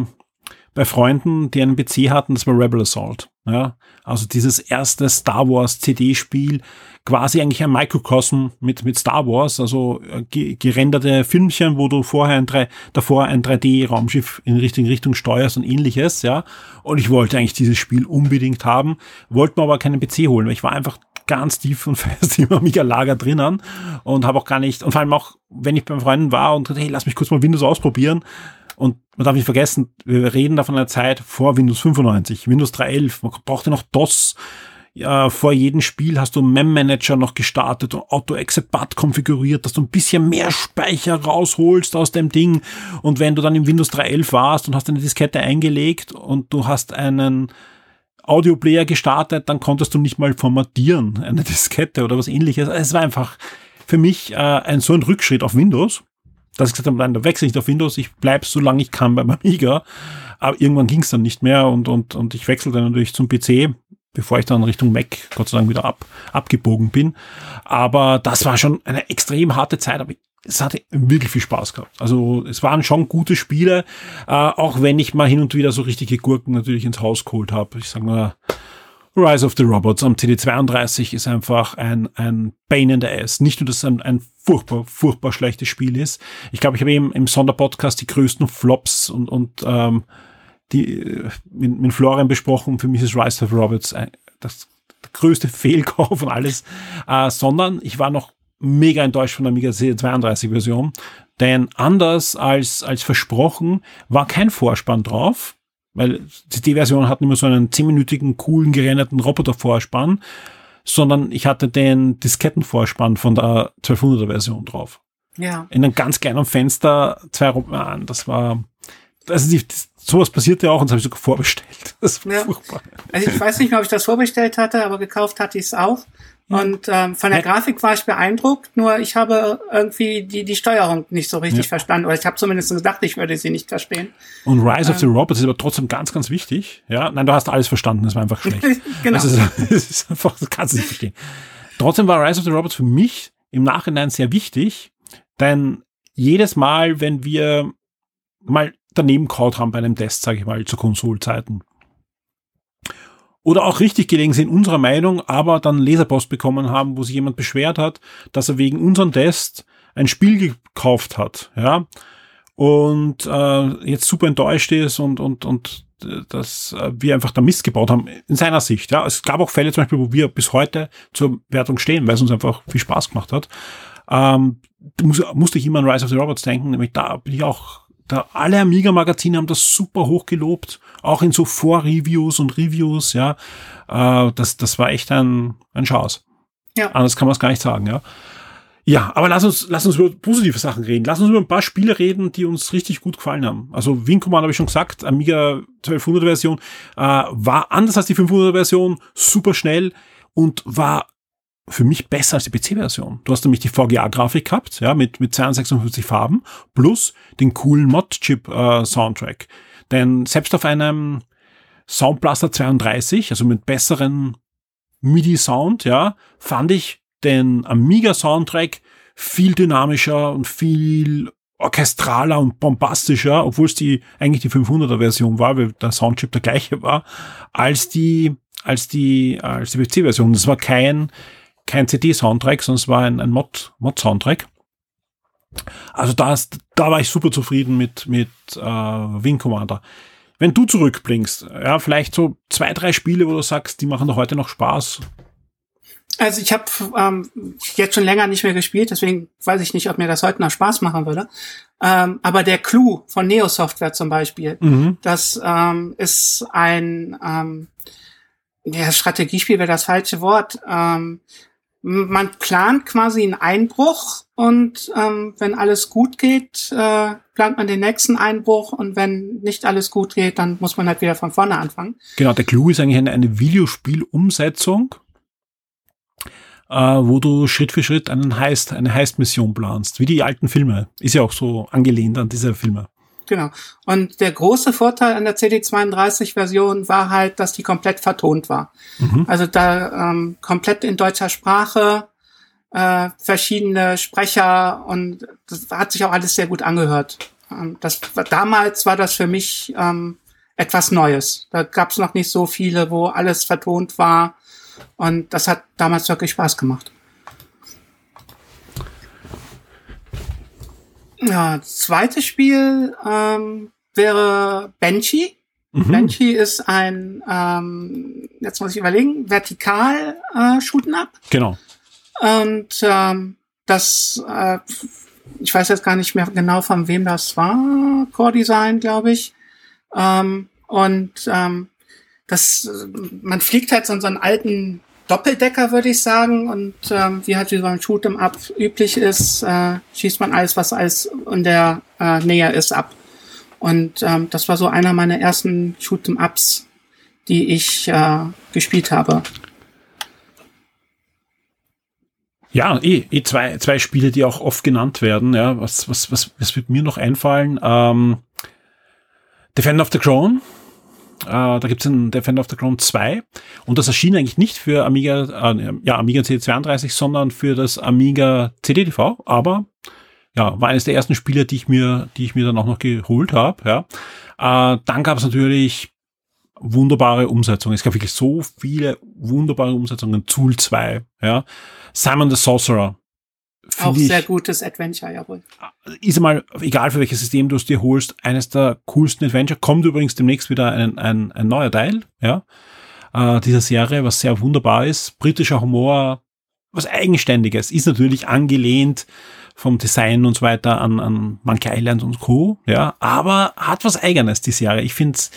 bei Freunden, die einen PC hatten, das war Rebel Assault. Ja, also dieses erste Star Wars CD-Spiel, quasi eigentlich ein Microcosm mit, mit Star Wars, also äh, gerenderte Filmchen, wo du vorher ein 3, davor ein 3D-Raumschiff in richtige Richtung steuerst und ähnliches, ja. Und ich wollte eigentlich dieses Spiel unbedingt haben, wollte mir aber keinen PC holen, weil ich war einfach ganz tief und fest im Amiga-Lager drinnen und habe auch gar nicht, und vor allem auch, wenn ich beim Freunden war und hey, lass mich kurz mal Windows ausprobieren. Und man darf nicht vergessen, wir reden da von einer Zeit vor Windows 95, Windows 3.11, man brauchte noch DOS, ja, vor jedem Spiel hast du Mem Manager noch gestartet und Auto Exit Bat konfiguriert, dass du ein bisschen mehr Speicher rausholst aus dem Ding. Und wenn du dann im Windows 3.11 warst und hast eine Diskette eingelegt und du hast einen Audioplayer gestartet, dann konntest du nicht mal formatieren, eine Diskette oder was ähnliches. Es war einfach für mich äh, ein so ein Rückschritt auf Windows, dass ich gesagt habe, nein, da wechsle ich nicht auf Windows, ich bleib so lange ich kann beim Amiga. Aber irgendwann ging es dann nicht mehr und, und, und ich wechselte natürlich zum PC, bevor ich dann Richtung Mac Gott sei Dank wieder ab, abgebogen bin. Aber das war schon eine extrem harte Zeit, aber es hatte wirklich viel Spaß gehabt. Also es waren schon gute Spiele, äh, auch wenn ich mal hin und wieder so richtige Gurken natürlich ins Haus geholt habe. Ich sage mal, Rise of the Robots am CD32 ist einfach ein, ein Pain in the Ass. Nicht nur, dass es ein, ein furchtbar, furchtbar schlechtes Spiel ist. Ich glaube, ich habe eben im Sonderpodcast die größten Flops und, und ähm, die äh, mit, mit Florian besprochen. Für mich ist Rise of Robots ein, das größte Fehlkauf und alles. Äh, sondern ich war noch mega enttäuscht von der Amiga C32 Version, denn anders als, als versprochen war kein Vorspann drauf, weil die version hat immer so einen zehnminütigen, coolen, gerenderten Roboter-Vorspann, sondern ich hatte den Diskettenvorspann von der 1200er Version drauf. Ja. In einem ganz kleinen Fenster, zwei Roboter, das war, also die, sowas passiert ja auch und das habe ich sogar vorbestellt. Das war ja. furchtbar. Also ich weiß nicht mehr, ob ich das vorbestellt hatte, aber gekauft hatte ich es auch. Und ähm, von der. Grafik war ich beeindruckt, nur ich habe irgendwie die, die Steuerung nicht so richtig ja. verstanden. Oder ich habe zumindest gedacht, ich würde sie nicht verstehen. Und Rise ähm. of the ähm. Robots ist aber trotzdem ganz, ganz wichtig. Ja, nein, du hast alles verstanden, das war einfach schlecht. genau. Das ist, das ist einfach, das kannst du nicht verstehen. Trotzdem war Rise of the Robots für mich im Nachhinein sehr wichtig, denn jedes Mal, wenn wir mal daneben kaut haben bei einem Test, sage ich mal, zu Konsolzeiten, oder auch richtig gelegen sind unserer Meinung, aber dann Leserpost bekommen haben, wo sich jemand beschwert hat, dass er wegen unserem Test ein Spiel gekauft hat, ja, und äh, jetzt super enttäuscht ist und und und äh, dass äh, wir einfach da Mist gebaut haben in seiner Sicht. Ja, es gab auch Fälle zum Beispiel, wo wir bis heute zur Wertung stehen, weil es uns einfach viel Spaß gemacht hat. Ähm, muss, musste ich immer an Rise of the Robots denken, nämlich da bin ich auch da alle Amiga-Magazine haben das super hoch gelobt, auch in so Vorreviews und Reviews, ja. Äh, das, das war echt ein, ein Chance. Ja. Anders kann man es gar nicht sagen, ja. Ja, aber lass uns, lass uns über positive Sachen reden. Lass uns über ein paar Spiele reden, die uns richtig gut gefallen haben. Also Wing Commander habe ich schon gesagt, Amiga 1200 Version äh, war anders als die 500 Version, super schnell und war für mich besser als die PC-Version. Du hast nämlich die VGA-Grafik gehabt, ja, mit, mit 256 Farben, plus den coolen Mod-Chip-Soundtrack. Äh, Denn selbst auf einem Soundblaster 32, also mit besseren MIDI-Sound, ja, fand ich den Amiga-Soundtrack viel dynamischer und viel orchestraler und bombastischer, obwohl es die eigentlich die 500er Version war, weil der Soundchip der gleiche war, als die als die als die PC-Version. Das war kein kein CD-Soundtrack, sondern es war ein, ein Mod-Soundtrack. also da, ist, da war ich super zufrieden mit, mit äh, Wing Commander. wenn du zurückblickst, ja, vielleicht so zwei, drei Spiele, wo du sagst, die machen doch heute noch Spaß. Also ich habe ähm, jetzt schon länger nicht mehr gespielt, deswegen weiß ich nicht, ob mir das heute noch Spaß machen würde. Ähm, aber der Clou von Neo Software zum Beispiel, mhm. das ähm, ist ein ähm, ja, Strategiespiel wäre das falsche Wort. Ähm, man plant quasi einen Einbruch und ähm, wenn alles gut geht, äh, plant man den nächsten Einbruch und wenn nicht alles gut geht, dann muss man halt wieder von vorne anfangen. Genau, der Clou ist eigentlich eine, eine Videospielumsetzung, äh, wo du Schritt für Schritt einen Heist, eine Heist-Mission planst, wie die alten Filme. Ist ja auch so angelehnt an diese Filme. Genau. Und der große Vorteil an der CD32-Version war halt, dass die komplett vertont war. Mhm. Also da ähm, komplett in deutscher Sprache, äh, verschiedene Sprecher und das hat sich auch alles sehr gut angehört. Ähm, das damals war das für mich ähm, etwas Neues. Da gab es noch nicht so viele, wo alles vertont war. Und das hat damals wirklich Spaß gemacht. Ja, zweites Spiel ähm, wäre Banshee. Mhm. Banshee ist ein, ähm, jetzt muss ich überlegen, vertikal äh, Shooten Up. Genau. Und ähm, das, äh, ich weiß jetzt gar nicht mehr genau von wem das war, Core Design, glaube ich. Ähm, und ähm, das, man fliegt halt so in so einen alten Doppeldecker, würde ich sagen. Und ähm, wie halt wie ein Shoot'em Up üblich ist, äh, schießt man alles, was alles in der äh, Nähe ist, ab. Und ähm, das war so einer meiner ersten Shoot'em Ups, die ich äh, gespielt habe. Ja, eh, eh zwei, zwei Spiele, die auch oft genannt werden. Ja, was, was, was, was wird mir noch einfallen? Ähm, Defender of the Crown da gibt es einen Defender of the Crown 2 und das erschien eigentlich nicht für Amiga, äh, ja, Amiga CD32, sondern für das Amiga CD-TV, aber ja, war eines der ersten Spiele, die ich mir, die ich mir dann auch noch geholt habe. Ja. Äh, dann gab es natürlich wunderbare Umsetzungen. Es gab wirklich so viele wunderbare Umsetzungen. Tool 2, ja. Simon the Sorcerer auch sehr gutes Adventure, jawohl. Ist mal, egal für welches System du es dir holst, eines der coolsten Adventure. Kommt übrigens demnächst wieder ein, ein, ein neuer Teil, ja, äh, dieser Serie, was sehr wunderbar ist. Britischer Humor, was Eigenständiges, ist natürlich angelehnt vom Design und so weiter an, an Monkey Island und Co. Ja, aber hat was Eigenes, die Serie. Ich finde es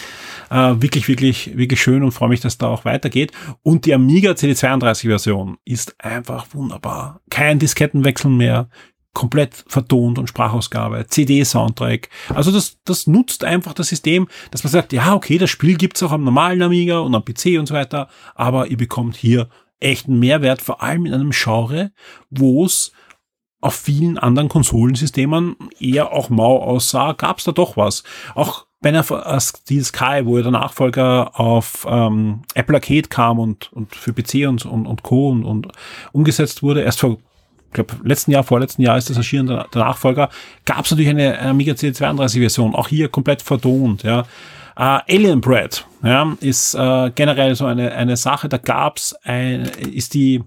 äh, wirklich, wirklich, wirklich schön und freue mich, dass da auch weitergeht. Und die Amiga CD32-Version ist einfach wunderbar. Kein Diskettenwechsel mehr, komplett vertont und Sprachausgabe, CD-Soundtrack. Also das, das nutzt einfach das System, dass man sagt, ja, okay, das Spiel gibt's auch am normalen Amiga und am PC und so weiter, aber ihr bekommt hier echten Mehrwert, vor allem in einem Genre, wo es auf vielen anderen Konsolensystemen eher auch mau aussah, gab es da doch was. Auch bei einer Steel Sky, wo ja der Nachfolger auf ähm, Apple Arcade kam und, und für PC und, und, und Co. Und, und umgesetzt wurde, erst vor ich glaube, letzten Jahr, vorletzten Jahr ist das erschienen, der, Nachfolger, gab es natürlich eine, eine Amiga CD32-Version, auch hier komplett vertont, ja. Uh, Alien Bread, ja, ist uh, generell so eine, eine Sache, da gab's ein, ist die,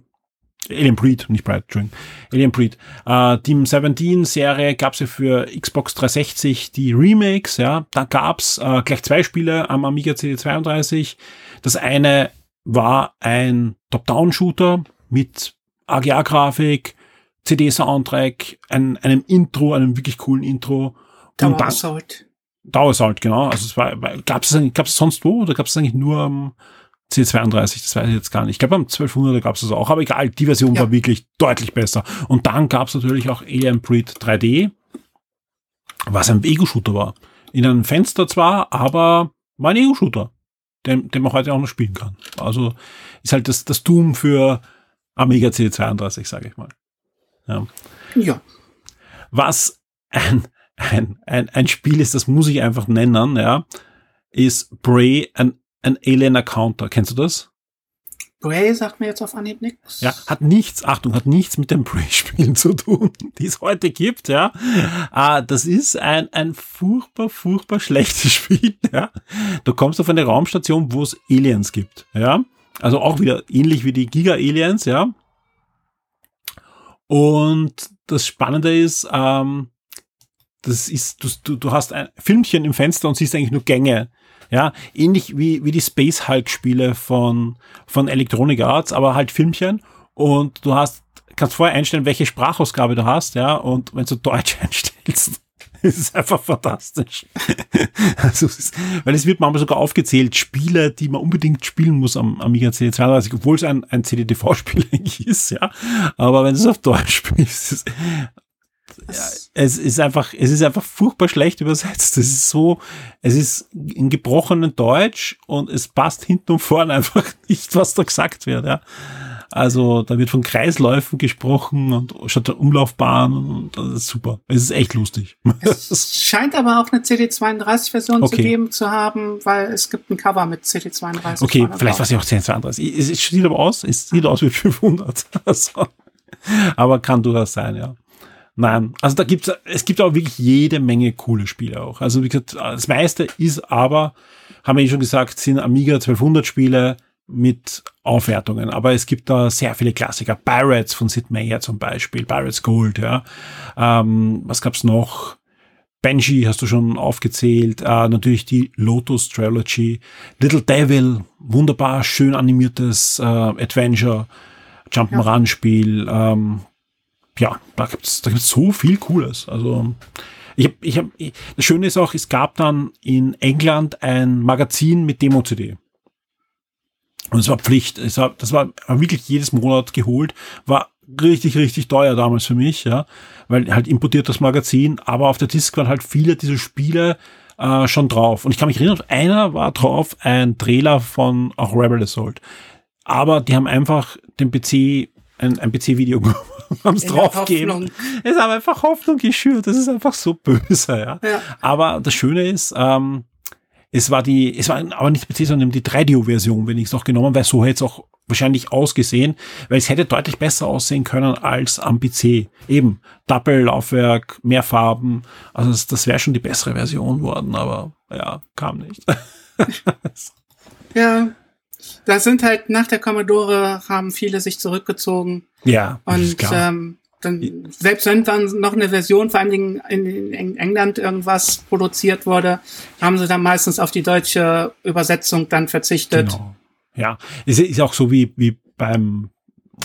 Alien Breed, nicht Bright String. Alien Breed. Äh, Team 17 Serie gab's ja für Xbox 360 die Remakes, ja. Da gab's äh, gleich zwei Spiele am Amiga CD32. Das eine war ein Top-Down-Shooter mit AGA-Grafik, CD-Soundtrack, ein, einem Intro, einem wirklich coolen Intro. Tower Assault. Genau. Also es war, gab's es gab's sonst wo oder gab's es eigentlich nur am C32, das weiß ich jetzt gar nicht. Ich glaube, am 1200er gab es das auch, aber egal, die Version ja. war wirklich deutlich besser. Und dann gab es natürlich auch Alien Breed 3D, was ein Ego-Shooter war. In einem Fenster zwar, aber war ein Ego-Shooter, den, den man heute auch noch spielen kann. Also ist halt das, das Doom für Amiga C32, sage ich mal. Ja. ja. Was ein, ein, ein, ein Spiel ist, das muss ich einfach nennen, ja, ist Bray an ein Alien Counter. Kennst du das? Prey sagt mir jetzt auf Anhieb nichts. Ja, hat nichts, Achtung, hat nichts mit den Prey-Spielen zu tun, die es heute gibt, ja. Ah, das ist ein, ein furchtbar, furchtbar schlechtes Spiel, ja. Du kommst auf eine Raumstation, wo es Aliens gibt, ja. Also auch wieder ähnlich wie die Giga-Aliens, ja. Und das Spannende ist, ähm, das ist, du, du, hast ein Filmchen im Fenster und siehst eigentlich nur Gänge. Ja, ähnlich wie, wie die Space Hulk Spiele von, von Electronic Arts, aber halt Filmchen und du hast, kannst vorher einstellen, welche Sprachausgabe du hast, ja, und wenn du Deutsch einstellst, ist es einfach fantastisch. also es ist, weil es wird manchmal sogar aufgezählt, Spiele, die man unbedingt spielen muss am Amiga CD32, obwohl es ein, ein CD-TV-Spiel eigentlich ist, ja. Aber wenn du es auf Deutsch spielst, ist, es ist einfach, es ist einfach furchtbar schlecht übersetzt. Es ist so, es ist in gebrochenen Deutsch und es passt hinten und vorne einfach nicht, was da gesagt wird, ja. Also da wird von Kreisläufen gesprochen und statt der Umlaufbahn und das ist super. Es ist echt lustig. Es scheint aber auch eine CD32-Version okay. zu geben zu haben, weil es gibt ein Cover mit CD32. Okay, vielleicht war es ja auch CD32. Es sieht aber aus, es sieht aus wie 500. Also, aber kann durchaus sein, ja. Nein, also da gibt's, es gibt auch wirklich jede Menge coole Spiele auch. Also wie gesagt, das meiste ist aber, haben wir eh schon gesagt, sind Amiga 1200 Spiele, mit Aufwertungen. Aber es gibt da sehr viele Klassiker. Pirates von Sid Meier zum Beispiel, Pirates Gold, ja. Ähm, was gab's noch? Benji hast du schon aufgezählt, äh, natürlich die Lotus Trilogy, Little Devil, wunderbar schön animiertes äh, Adventure, Jump'n'Run-Spiel. Ähm, ja, da gibt's da gibt's so viel Cooles. Also ich hab, ich hab, das Schöne ist auch, es gab dann in England ein Magazin mit Demo-CD. Und es war Pflicht. Es war, das war wirklich jedes Monat geholt. War richtig, richtig teuer damals für mich, ja. Weil halt importiert das Magazin, aber auf der Disk waren halt viele dieser Spiele äh, schon drauf. Und ich kann mich erinnern, einer war drauf, ein Trailer von auch Rebel Assault. Aber die haben einfach den PC, ein, ein PC-Video haben es draufgegeben. Es haben einfach Hoffnung geschürt. Das ist einfach so böse, ja. ja. Aber das Schöne ist, ähm, es war die, es war aber nicht PC, sondern die 3DO-Version, wenn ich es noch genommen, weil so hätte es auch wahrscheinlich ausgesehen, weil es hätte deutlich besser aussehen können als am PC. Eben, Doppel-Laufwerk, mehr Farben, also das, das wäre schon die bessere Version worden, aber ja, kam nicht. ja, da sind halt nach der Commodore haben viele sich zurückgezogen. Ja. Und ähm, dann, selbst wenn dann noch eine Version, vor allen Dingen in, England irgendwas produziert wurde, haben sie dann meistens auf die deutsche Übersetzung dann verzichtet. Genau. Ja, es ist auch so wie, wie beim,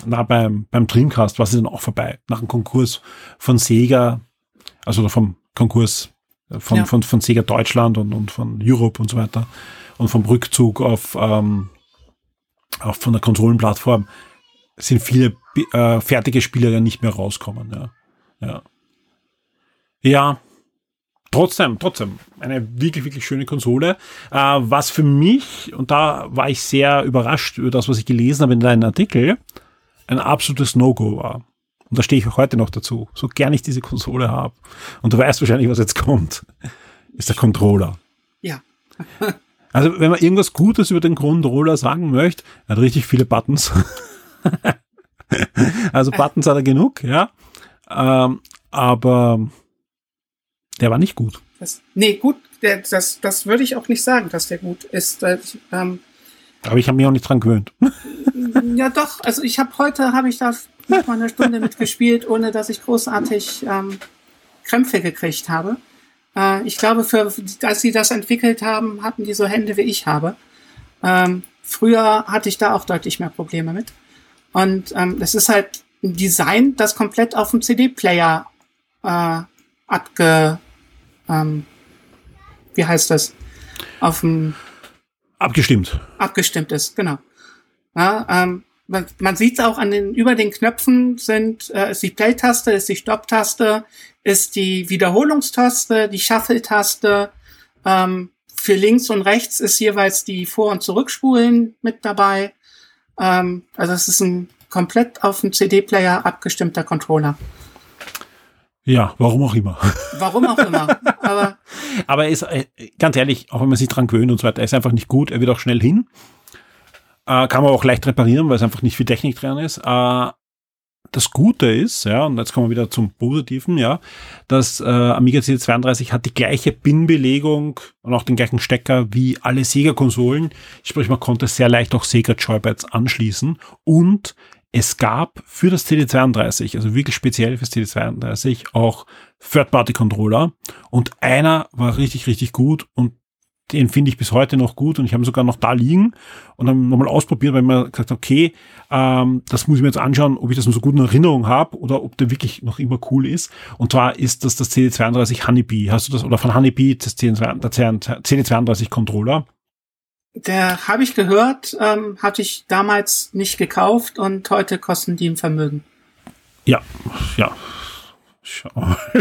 na, beim, beim Dreamcast war es dann auch vorbei. Nach dem Konkurs von Sega, also vom Konkurs von, ja. von, von Sega Deutschland und, und von Europe und so weiter und vom Rückzug auf, ähm, auch von der Konsolenplattform sind viele äh, fertige Spiele ja nicht mehr rauskommen. Ja. ja. Ja. Trotzdem, trotzdem, eine wirklich, wirklich schöne Konsole. Äh, was für mich, und da war ich sehr überrascht über das, was ich gelesen habe in deinem Artikel, ein absolutes No-Go war. Und da stehe ich auch heute noch dazu. So gern ich diese Konsole habe. Und du weißt wahrscheinlich, was jetzt kommt. Ist der Controller. Ja. Also, wenn man irgendwas Gutes über den Controller sagen möchte, er hat richtig viele Buttons. also Buttons hat er genug, ja. Ähm, aber der war nicht gut. Das, nee, gut, der, das, das würde ich auch nicht sagen, dass der gut ist. Ähm, aber ich habe mich auch nicht dran gewöhnt. ja, doch. Also ich habe heute habe ich da noch mal eine Stunde mitgespielt, ohne dass ich großartig ähm, Krämpfe gekriegt habe. Äh, ich glaube, für als sie das entwickelt haben, hatten die so Hände wie ich habe. Ähm, früher hatte ich da auch deutlich mehr Probleme mit. Und ähm, das ist halt ein Design, das komplett auf dem CD-Player äh, abge, ähm, wie heißt das? Auf dem abgestimmt. Abgestimmt ist, genau. Ja, ähm, man, man sieht es auch an den über den Knöpfen sind äh, ist die Play-Taste, ist die Stopp-Taste, ist die Wiederholungstaste, die Shuffle-Taste. Ähm, für links und rechts ist jeweils die Vor- und Zurückspulen mit dabei. Ähm, also es ist ein komplett auf den CD-Player abgestimmter Controller. Ja, warum auch immer. Warum auch immer. Aber, Aber er ist, äh, ganz ehrlich, auch wenn man sich dran gewöhnt und so weiter, er ist einfach nicht gut. Er wird auch schnell hin. Äh, kann man auch leicht reparieren, weil es einfach nicht viel Technik dran ist. Äh, das Gute ist, ja, und jetzt kommen wir wieder zum Positiven, ja, dass äh, Amiga CD32 hat die gleiche BIN-Belegung und auch den gleichen Stecker wie alle Sega-Konsolen. Sprich, man konnte sehr leicht auch Sega-Joypads anschließen und es gab für das CD32, also wirklich speziell fürs CD32, auch Third-Party-Controller und einer war richtig, richtig gut und den finde ich bis heute noch gut und ich habe ihn sogar noch da liegen und dann nochmal ausprobiert, weil man gesagt hat, okay, ähm, das muss ich mir jetzt anschauen, ob ich das noch so gut in Erinnerung habe oder ob der wirklich noch immer cool ist. Und zwar ist das das CD32 Honeybee. Hast du das, oder von Honeybee das CD32 Controller? Der habe ich gehört, ähm, hatte ich damals nicht gekauft und heute kosten die ein Vermögen. Ja, ja.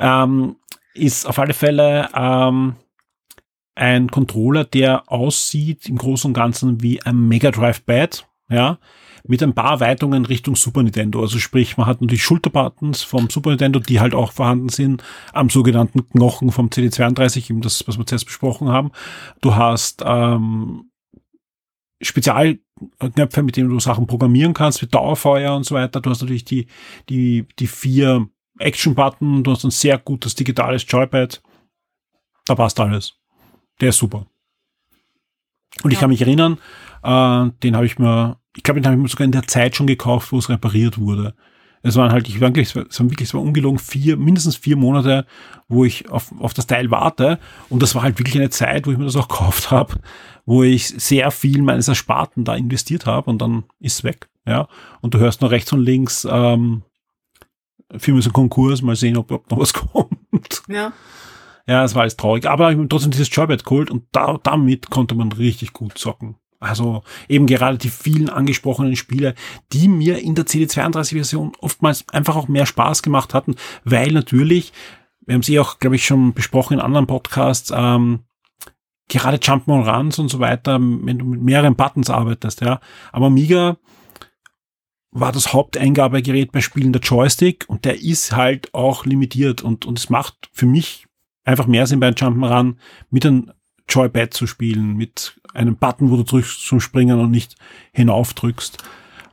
ähm, ist auf alle Fälle ähm, ein Controller, der aussieht im Großen und Ganzen wie ein Mega Drive Pad, ja, mit ein paar Erweiterungen Richtung Super Nintendo. Also sprich, man hat natürlich Schulterbuttons vom Super Nintendo, die halt auch vorhanden sind am sogenannten Knochen vom CD32, eben das, was wir zuerst besprochen haben. Du hast ähm, Spezialknöpfe, mit denen du Sachen programmieren kannst, mit Dauerfeuer und so weiter. Du hast natürlich die, die, die vier Action-Button, du hast ein sehr gutes digitales Joypad. Da passt alles. Der ist super. Und ich kann mich erinnern, äh, den habe ich mir, ich glaube, den habe ich mir sogar in der Zeit schon gekauft, wo es repariert wurde. Es waren halt, ich war wirklich, es waren wirklich, es war ungelogen vier, mindestens vier Monate, wo ich auf, auf das Teil warte. Und das war halt wirklich eine Zeit, wo ich mir das auch gekauft habe, wo ich sehr viel meines Ersparten da investiert habe und dann ist es weg. Ja. Und du hörst noch rechts und links, ähm, Firma ist ein Konkurs, mal sehen, ob, ob noch was kommt. Ja. Ja, es war alles traurig. Aber trotzdem dieses Joybed geholt und da, damit konnte man richtig gut zocken. Also eben gerade die vielen angesprochenen Spiele, die mir in der CD32-Version oftmals einfach auch mehr Spaß gemacht hatten, weil natürlich, wir haben sie auch, glaube ich, schon besprochen in anderen Podcasts, ähm, gerade Jump'n'Runs und so weiter, wenn du mit mehreren Buttons arbeitest, ja. Aber Amiga war das Haupteingabegerät bei Spielen der Joystick und der ist halt auch limitiert und, und es macht für mich einfach mehr Sinn bei Jump'n'Run mit einem Joypad zu spielen, mit einem Button, wo du drückst zum Springen und nicht hinaufdrückst.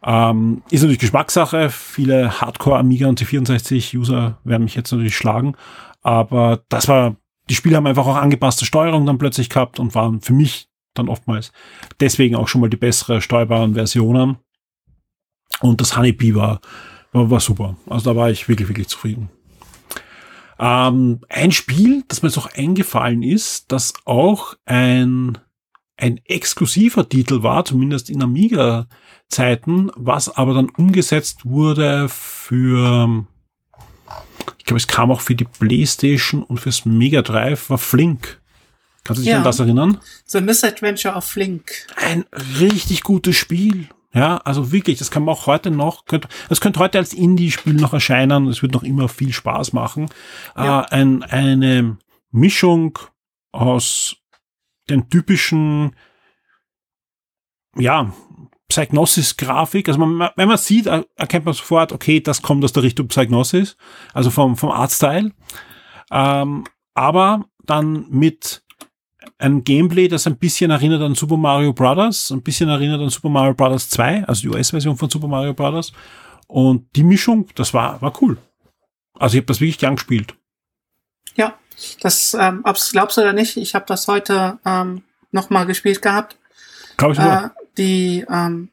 Ähm, ist natürlich Geschmackssache. Viele Hardcore Amiga und C64-User werden mich jetzt natürlich schlagen. Aber das war, die Spiele haben einfach auch angepasste Steuerung dann plötzlich gehabt und waren für mich dann oftmals deswegen auch schon mal die bessere steuerbaren Versionen. Und das Honeybee war, war, war super. Also da war ich wirklich, wirklich zufrieden. Ähm, ein Spiel, das mir jetzt auch eingefallen ist, das auch ein, ein exklusiver Titel war, zumindest in Amiga-Zeiten, was aber dann umgesetzt wurde für, ich glaube, es kam auch für die Playstation und fürs Mega Drive, war Flink. Kannst du dich ja. an das erinnern? The Misadventure of Flink. Ein richtig gutes Spiel. Ja, also wirklich, das kann man auch heute noch, könnte, das könnte heute als Indie-Spiel noch erscheinen. Es wird noch immer viel Spaß machen. Ja. Äh, ein, eine Mischung aus den typischen, ja, Psygnosis-Grafik. Also man, wenn man sieht, erkennt man sofort, okay, das kommt aus der Richtung Psygnosis, also vom, vom Artstyle. Ähm, aber dann mit ein Gameplay, das ein bisschen erinnert an Super Mario Bros., ein bisschen erinnert an Super Mario Bros. 2, also die US-Version von Super Mario Bros. Und die Mischung, das war, war cool. Also ich habe das wirklich gern gespielt. Ja, das ähm, ob's glaubst du oder nicht, ich habe das heute ähm, nochmal gespielt gehabt. Glaube ich äh, Die ähm,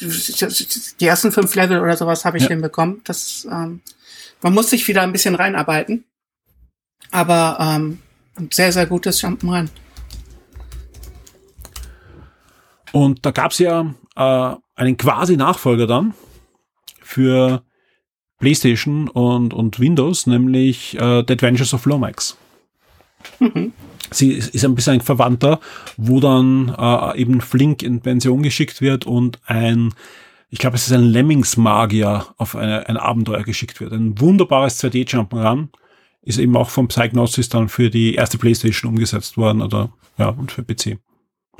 die ersten fünf Level oder sowas habe ich ja. hinbekommen. Das ähm, man muss sich wieder ein bisschen reinarbeiten. Aber ähm, ein sehr, sehr gutes Jump'n'Run. Und da gab es ja äh, einen quasi Nachfolger dann für PlayStation und, und Windows, nämlich äh, The Adventures of Lomax. Mhm. Sie ist ein bisschen ein Verwandter, wo dann äh, eben Flink in Pension geschickt wird und ein, ich glaube, es ist ein Lemmings-Magier auf eine, ein Abenteuer geschickt wird. Ein wunderbares 2D-Jump'n'Run, ist eben auch vom Psygnosis dann für die erste Playstation umgesetzt worden oder ja, und für PC.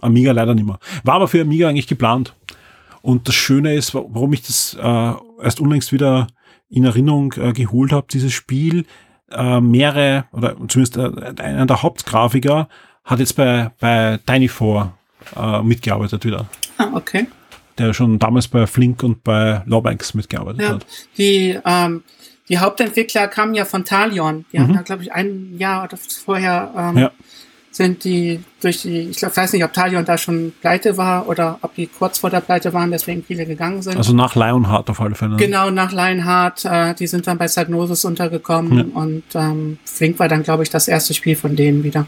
Amiga leider nicht mehr. War aber für Amiga eigentlich geplant. Und das Schöne ist, warum ich das äh, erst unlängst wieder in Erinnerung äh, geholt habe, dieses Spiel, äh, mehrere, oder zumindest äh, einer der Hauptgrafiker hat jetzt bei, bei Tiny Four äh, mitgearbeitet wieder. Ah, okay. Der schon damals bei Flink und bei Lawbanks mitgearbeitet ja, hat. Die ähm, die Hauptentwickler kamen ja von Talion. Die mhm. haben ja, glaube ich, ein Jahr vorher ähm, ja. sind die durch die, ich glaub, weiß nicht, ob Talion da schon pleite war oder ob die kurz vor der Pleite waren, deswegen viele gegangen sind. Also nach Lionheart auf alle Fälle. Genau, nach Lionheart, äh, die sind dann bei Sagnosis untergekommen ja. und ähm, Flink war dann, glaube ich, das erste Spiel von denen wieder.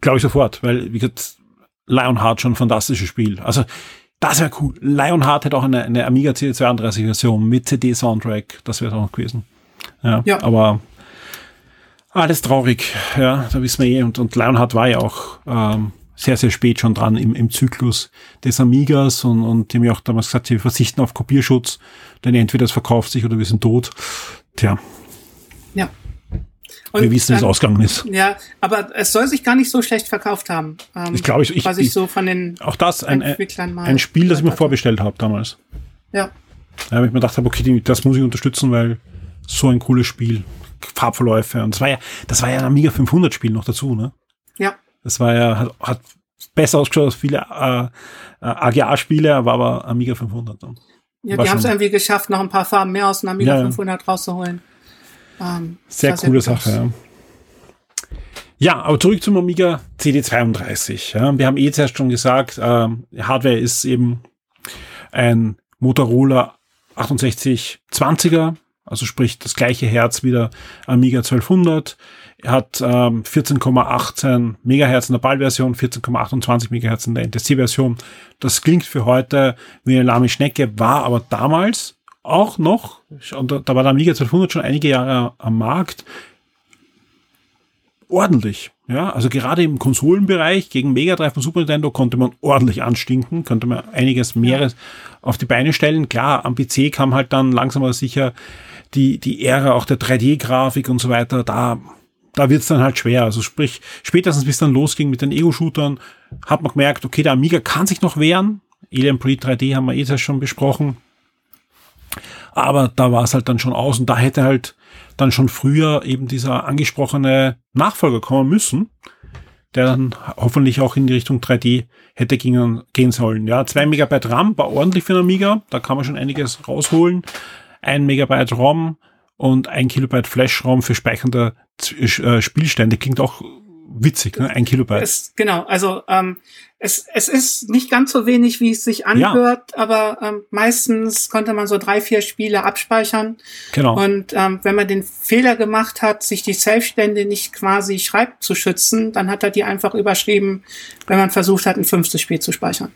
Glaube ich sofort, weil, wie gesagt, Lionheart schon ein fantastisches Spiel. Also, das wäre cool. Lionheart hätte auch eine, eine Amiga CD32-Version mit CD-Soundtrack. Das wäre auch noch gewesen. Ja, ja. aber alles traurig, ja, da wissen wir eh. Und, und Lionheart war ja auch ähm, sehr, sehr spät schon dran im, im Zyklus des Amigas und, und die haben ja auch damals gesagt, sie verzichten auf Kopierschutz, denn entweder es verkauft sich oder wir sind tot. Tja. Ja. Und wir wissen, wie es ausgegangen ist. Ja, aber es soll sich gar nicht so schlecht verkauft haben. Ähm, ich glaube, ich, ich, was ich so von den auch das ein, ein Spiel, das ich mir vorbestellt habe damals. Ja. Ja, weil ich mir gedacht habe, okay, das muss ich unterstützen, weil so ein cooles Spiel. Farbverläufe. Und das war ja, das war ja ein Amiga 500 Spiel noch dazu, ne? Ja. Das war ja, hat, hat besser ausgeschaut als viele äh, äh AGA-Spiele, war aber Amiga 500. Ne? Ja, war die haben es irgendwie geschafft, noch ein paar Farben mehr aus dem Amiga ja, 500 rauszuholen. Ähm, sehr coole sehr Sache, ja. Ja, aber zurück zum Amiga CD32. Ja. Wir haben eh zuerst schon gesagt, äh, Hardware ist eben ein Motorola 6820er also sprich das gleiche Herz wie der Amiga 1200. Er hat ähm, 14,18 Megahertz in der BAL-Version, 14,28 Megahertz in der NTC-Version. Das klingt für heute wie eine lahme Schnecke, war aber damals auch noch, und da, da war der Amiga 1200 schon einige Jahre am Markt, ordentlich. Ja, also gerade im Konsolenbereich gegen Mega Drive und Super Nintendo konnte man ordentlich anstinken, konnte man einiges mehres auf die Beine stellen. Klar, am PC kam halt dann langsam aber sicher die, die Ära auch der 3D-Grafik und so weiter, da, da wird's dann halt schwer. Also sprich, spätestens bis dann losging mit den Ego-Shootern, hat man gemerkt, okay, der Amiga kann sich noch wehren. Alien Police 3D haben wir eh schon besprochen. Aber da war es halt dann schon aus und da hätte halt dann schon früher eben dieser angesprochene Nachfolger kommen müssen, der dann hoffentlich auch in die Richtung 3D hätte gehen, gehen sollen. Ja, zwei Megabyte RAM war ordentlich für einen Amiga, da kann man schon einiges rausholen ein Megabyte ROM und ein Kilobyte Flash-ROM für speichernde äh, Spielstände. Klingt auch witzig, ne? Ein Kilobyte. Es, genau, also ähm, es, es ist nicht ganz so wenig, wie es sich anhört, ja. aber ähm, meistens konnte man so drei, vier Spiele abspeichern. Genau. Und ähm, wenn man den Fehler gemacht hat, sich die Safe-Stände nicht quasi schreibt zu schützen, dann hat er die einfach überschrieben, wenn man versucht hat, ein fünftes Spiel zu speichern.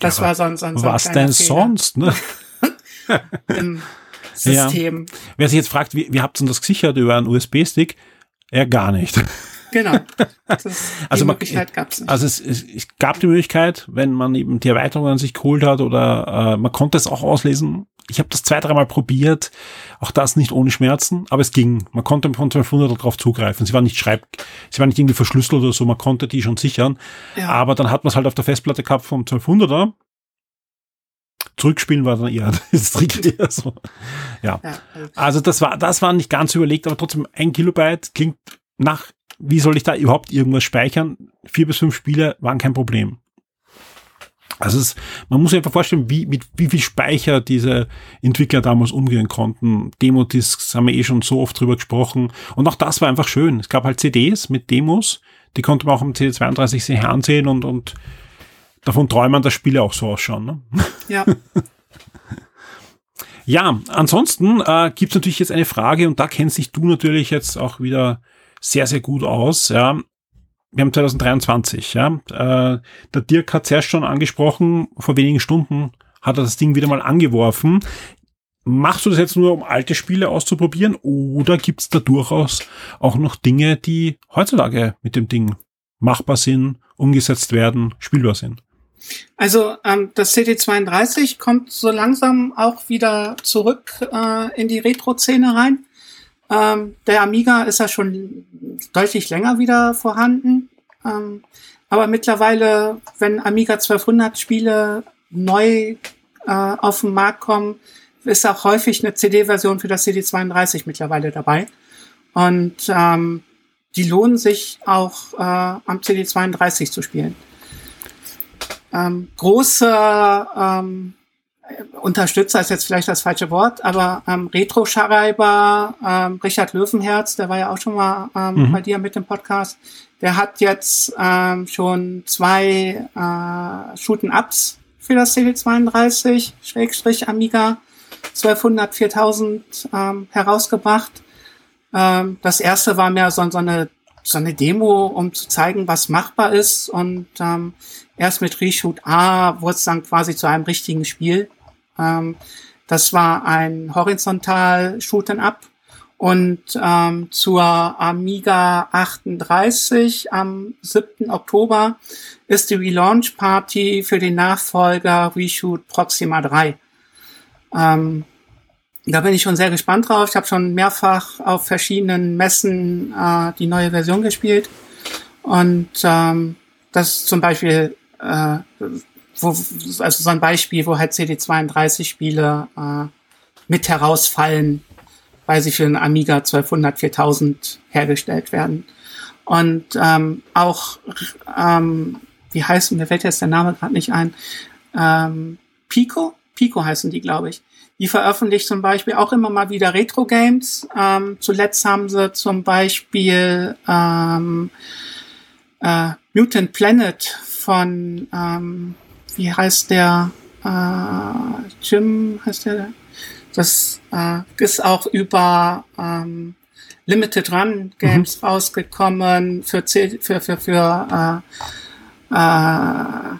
Das ja, war sonst so, so Was denn Fehler. sonst, ne? im System. Ja. Wer sich jetzt fragt, wie, wie habt ihr das gesichert über einen USB-Stick? Ja, gar nicht. Genau. Das, also die Möglichkeit gab es nicht. Also es, es, es, gab die Möglichkeit, wenn man eben die Erweiterung an sich geholt hat oder äh, man konnte es auch auslesen. Ich habe das zwei, dreimal probiert, auch das nicht ohne Schmerzen, aber es ging. Man konnte von 1200 darauf zugreifen. Sie war nicht schreib, sie war nicht irgendwie verschlüsselt oder so, man konnte die schon sichern. Ja. Aber dann hat man es halt auf der Festplatte gehabt vom 1200er Zurückspielen war dann eher das Trick eher so. Ja. ja. Also das war, das war nicht ganz überlegt, aber trotzdem ein Kilobyte klingt nach, wie soll ich da überhaupt irgendwas speichern? Vier bis fünf Spiele waren kein Problem. Also es, man muss sich einfach vorstellen, wie, mit wie viel Speicher diese Entwickler damals umgehen konnten. Demo-Discs haben wir eh schon so oft drüber gesprochen. Und auch das war einfach schön. Es gab halt CDs mit Demos, die konnte man auch am CD32 sich ansehen und, und davon träumen, dass Spiele auch so ausschauen. Ne? Ja. ja, ansonsten äh, gibt es natürlich jetzt eine Frage und da kennst dich du natürlich jetzt auch wieder sehr, sehr gut aus. Ja. Wir haben 2023, ja. Äh, der Dirk hat zuerst schon angesprochen, vor wenigen Stunden hat er das Ding wieder mal angeworfen. Machst du das jetzt nur, um alte Spiele auszuprobieren oder gibt es da durchaus auch noch Dinge, die heutzutage mit dem Ding machbar sind, umgesetzt werden, spielbar sind? Also ähm, das CD32 kommt so langsam auch wieder zurück äh, in die Retro-Szene rein. Ähm, der Amiga ist ja schon deutlich länger wieder vorhanden. Ähm, aber mittlerweile, wenn Amiga 1200 Spiele neu äh, auf den Markt kommen, ist auch häufig eine CD-Version für das CD32 mittlerweile dabei. Und ähm, die lohnen sich auch äh, am CD32 zu spielen. Ähm, große ähm, Unterstützer ist jetzt vielleicht das falsche Wort, aber ähm, Retro-Schreiber ähm, Richard Löwenherz, der war ja auch schon mal ähm, mhm. bei dir mit dem Podcast, der hat jetzt ähm, schon zwei äh, Shooten-Ups für das CD32, Schrägstrich Amiga 1200 4000 ähm, herausgebracht. Ähm, das erste war mehr so, so, eine, so eine Demo, um zu zeigen, was machbar ist. Und ähm, erst mit Reshoot A wurde es dann quasi zu einem richtigen Spiel. Ähm, das war ein horizontal Shooten Up. Und ähm, zur Amiga 38 am 7. Oktober ist die Relaunch Party für den Nachfolger Reshoot Proxima 3. Ähm, da bin ich schon sehr gespannt drauf. Ich habe schon mehrfach auf verschiedenen Messen äh, die neue Version gespielt. Und ähm, das zum Beispiel äh, wo, also so ein Beispiel, wo halt CD32-Spiele äh, mit herausfallen, weil sie für einen Amiga 1200 4000 hergestellt werden. Und ähm, auch, ähm, wie heißen, mir fällt jetzt der Name gerade nicht ein, ähm, Pico? Pico heißen die, glaube ich. Die veröffentlicht zum Beispiel auch immer mal wieder Retro-Games. Ähm, zuletzt haben sie zum Beispiel ähm, äh, Mutant Planet von ähm, wie heißt der? Äh, Jim heißt der? Das äh, ist auch über ähm, Limited Run Games mhm. rausgekommen für C für für für äh, äh,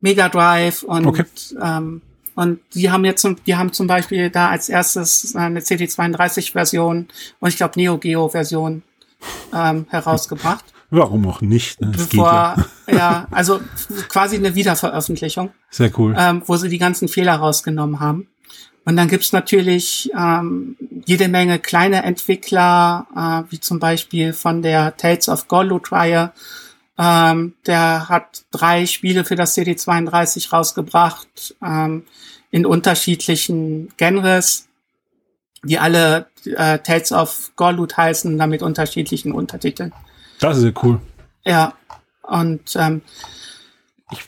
Mega Drive und okay. ähm, und die haben jetzt die haben zum Beispiel da als erstes eine CD32 Version und ich glaube Neo Geo Version ähm, herausgebracht. Warum auch nicht? Ne? Bevor, ja. ja. also quasi eine Wiederveröffentlichung. Sehr cool. Ähm, wo sie die ganzen Fehler rausgenommen haben. Und dann gibt's natürlich ähm, jede Menge kleine Entwickler, äh, wie zum Beispiel von der Tales of Gollut-Reihe. Ähm, der hat drei Spiele für das CD32 rausgebracht, ähm, in unterschiedlichen Genres, die alle äh, Tales of Gollut heißen, damit unterschiedlichen Untertiteln. Das ist ja cool. Ja. Und ähm,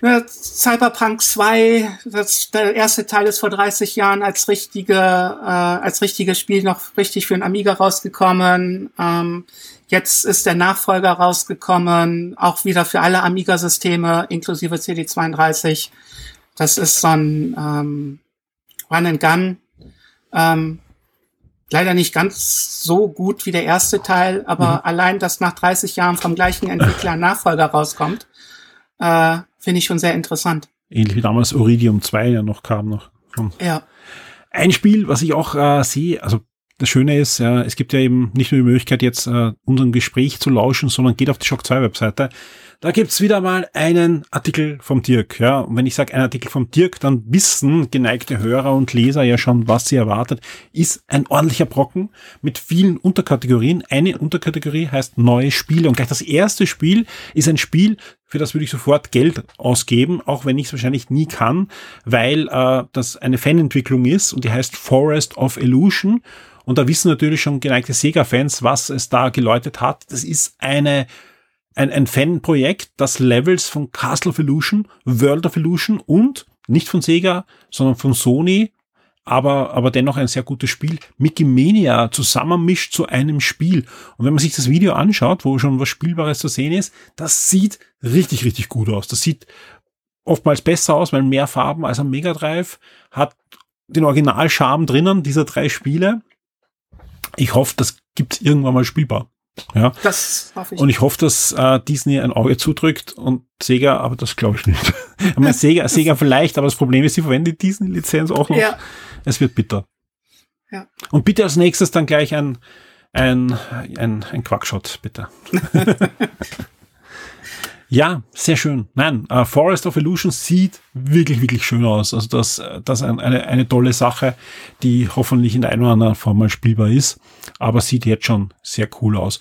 ne, Cyberpunk 2, das, der erste Teil ist vor 30 Jahren als richtige, äh, als richtiges Spiel noch richtig für den Amiga rausgekommen. Ähm, jetzt ist der Nachfolger rausgekommen, auch wieder für alle Amiga-Systeme, inklusive CD32. Das ist so ein ähm, Run and Gun. Ähm, leider nicht ganz so gut wie der erste Teil, aber mhm. allein, dass nach 30 Jahren vom gleichen Entwickler ein Nachfolger rauskommt, äh, finde ich schon sehr interessant. Ähnlich wie damals Iridium 2 ja noch kam noch. Ja. Ein Spiel, was ich auch äh, sehe, also das Schöne ist, ja, es gibt ja eben nicht nur die Möglichkeit, jetzt äh, unserem Gespräch zu lauschen, sondern geht auf die Shock 2 Webseite. Da gibt's wieder mal einen Artikel vom Dirk. Ja, und wenn ich sage einen Artikel vom Dirk, dann wissen geneigte Hörer und Leser ja schon, was sie erwartet. Ist ein ordentlicher Brocken mit vielen Unterkategorien. Eine Unterkategorie heißt neue Spiele. Und gleich das erste Spiel ist ein Spiel, für das würde ich sofort Geld ausgeben, auch wenn ich es wahrscheinlich nie kann, weil äh, das eine Fanentwicklung ist und die heißt Forest of Illusion. Und da wissen natürlich schon geneigte Sega-Fans, was es da geläutet hat. Das ist eine ein, ein Fanprojekt, das Levels von Castle of Illusion, World of Illusion und nicht von Sega, sondern von Sony, aber, aber dennoch ein sehr gutes Spiel, Mickey Mania zusammenmischt zu einem Spiel. Und wenn man sich das Video anschaut, wo schon was Spielbares zu sehen ist, das sieht richtig, richtig gut aus. Das sieht oftmals besser aus, weil mehr Farben als am Mega Drive hat den Originalcharme drinnen, dieser drei Spiele. Ich hoffe, das gibt's irgendwann mal spielbar. Ja. Das hoffe ich. Und ich hoffe, dass äh, Disney ein Auge zudrückt und Sega, aber das glaube ich nicht. ich meine, Sega, Sega vielleicht, aber das Problem ist, sie verwenden die Disney-Lizenz auch noch. Ja. Es wird bitter. Ja. Und bitte als nächstes dann gleich ein, ein, ein, ein Quackshot, bitte. Ja, sehr schön. Nein, uh, Forest of Illusion sieht wirklich, wirklich schön aus. Also das, das ist eine, eine tolle Sache, die hoffentlich in der einen oder anderen Form mal spielbar ist, aber sieht jetzt schon sehr cool aus.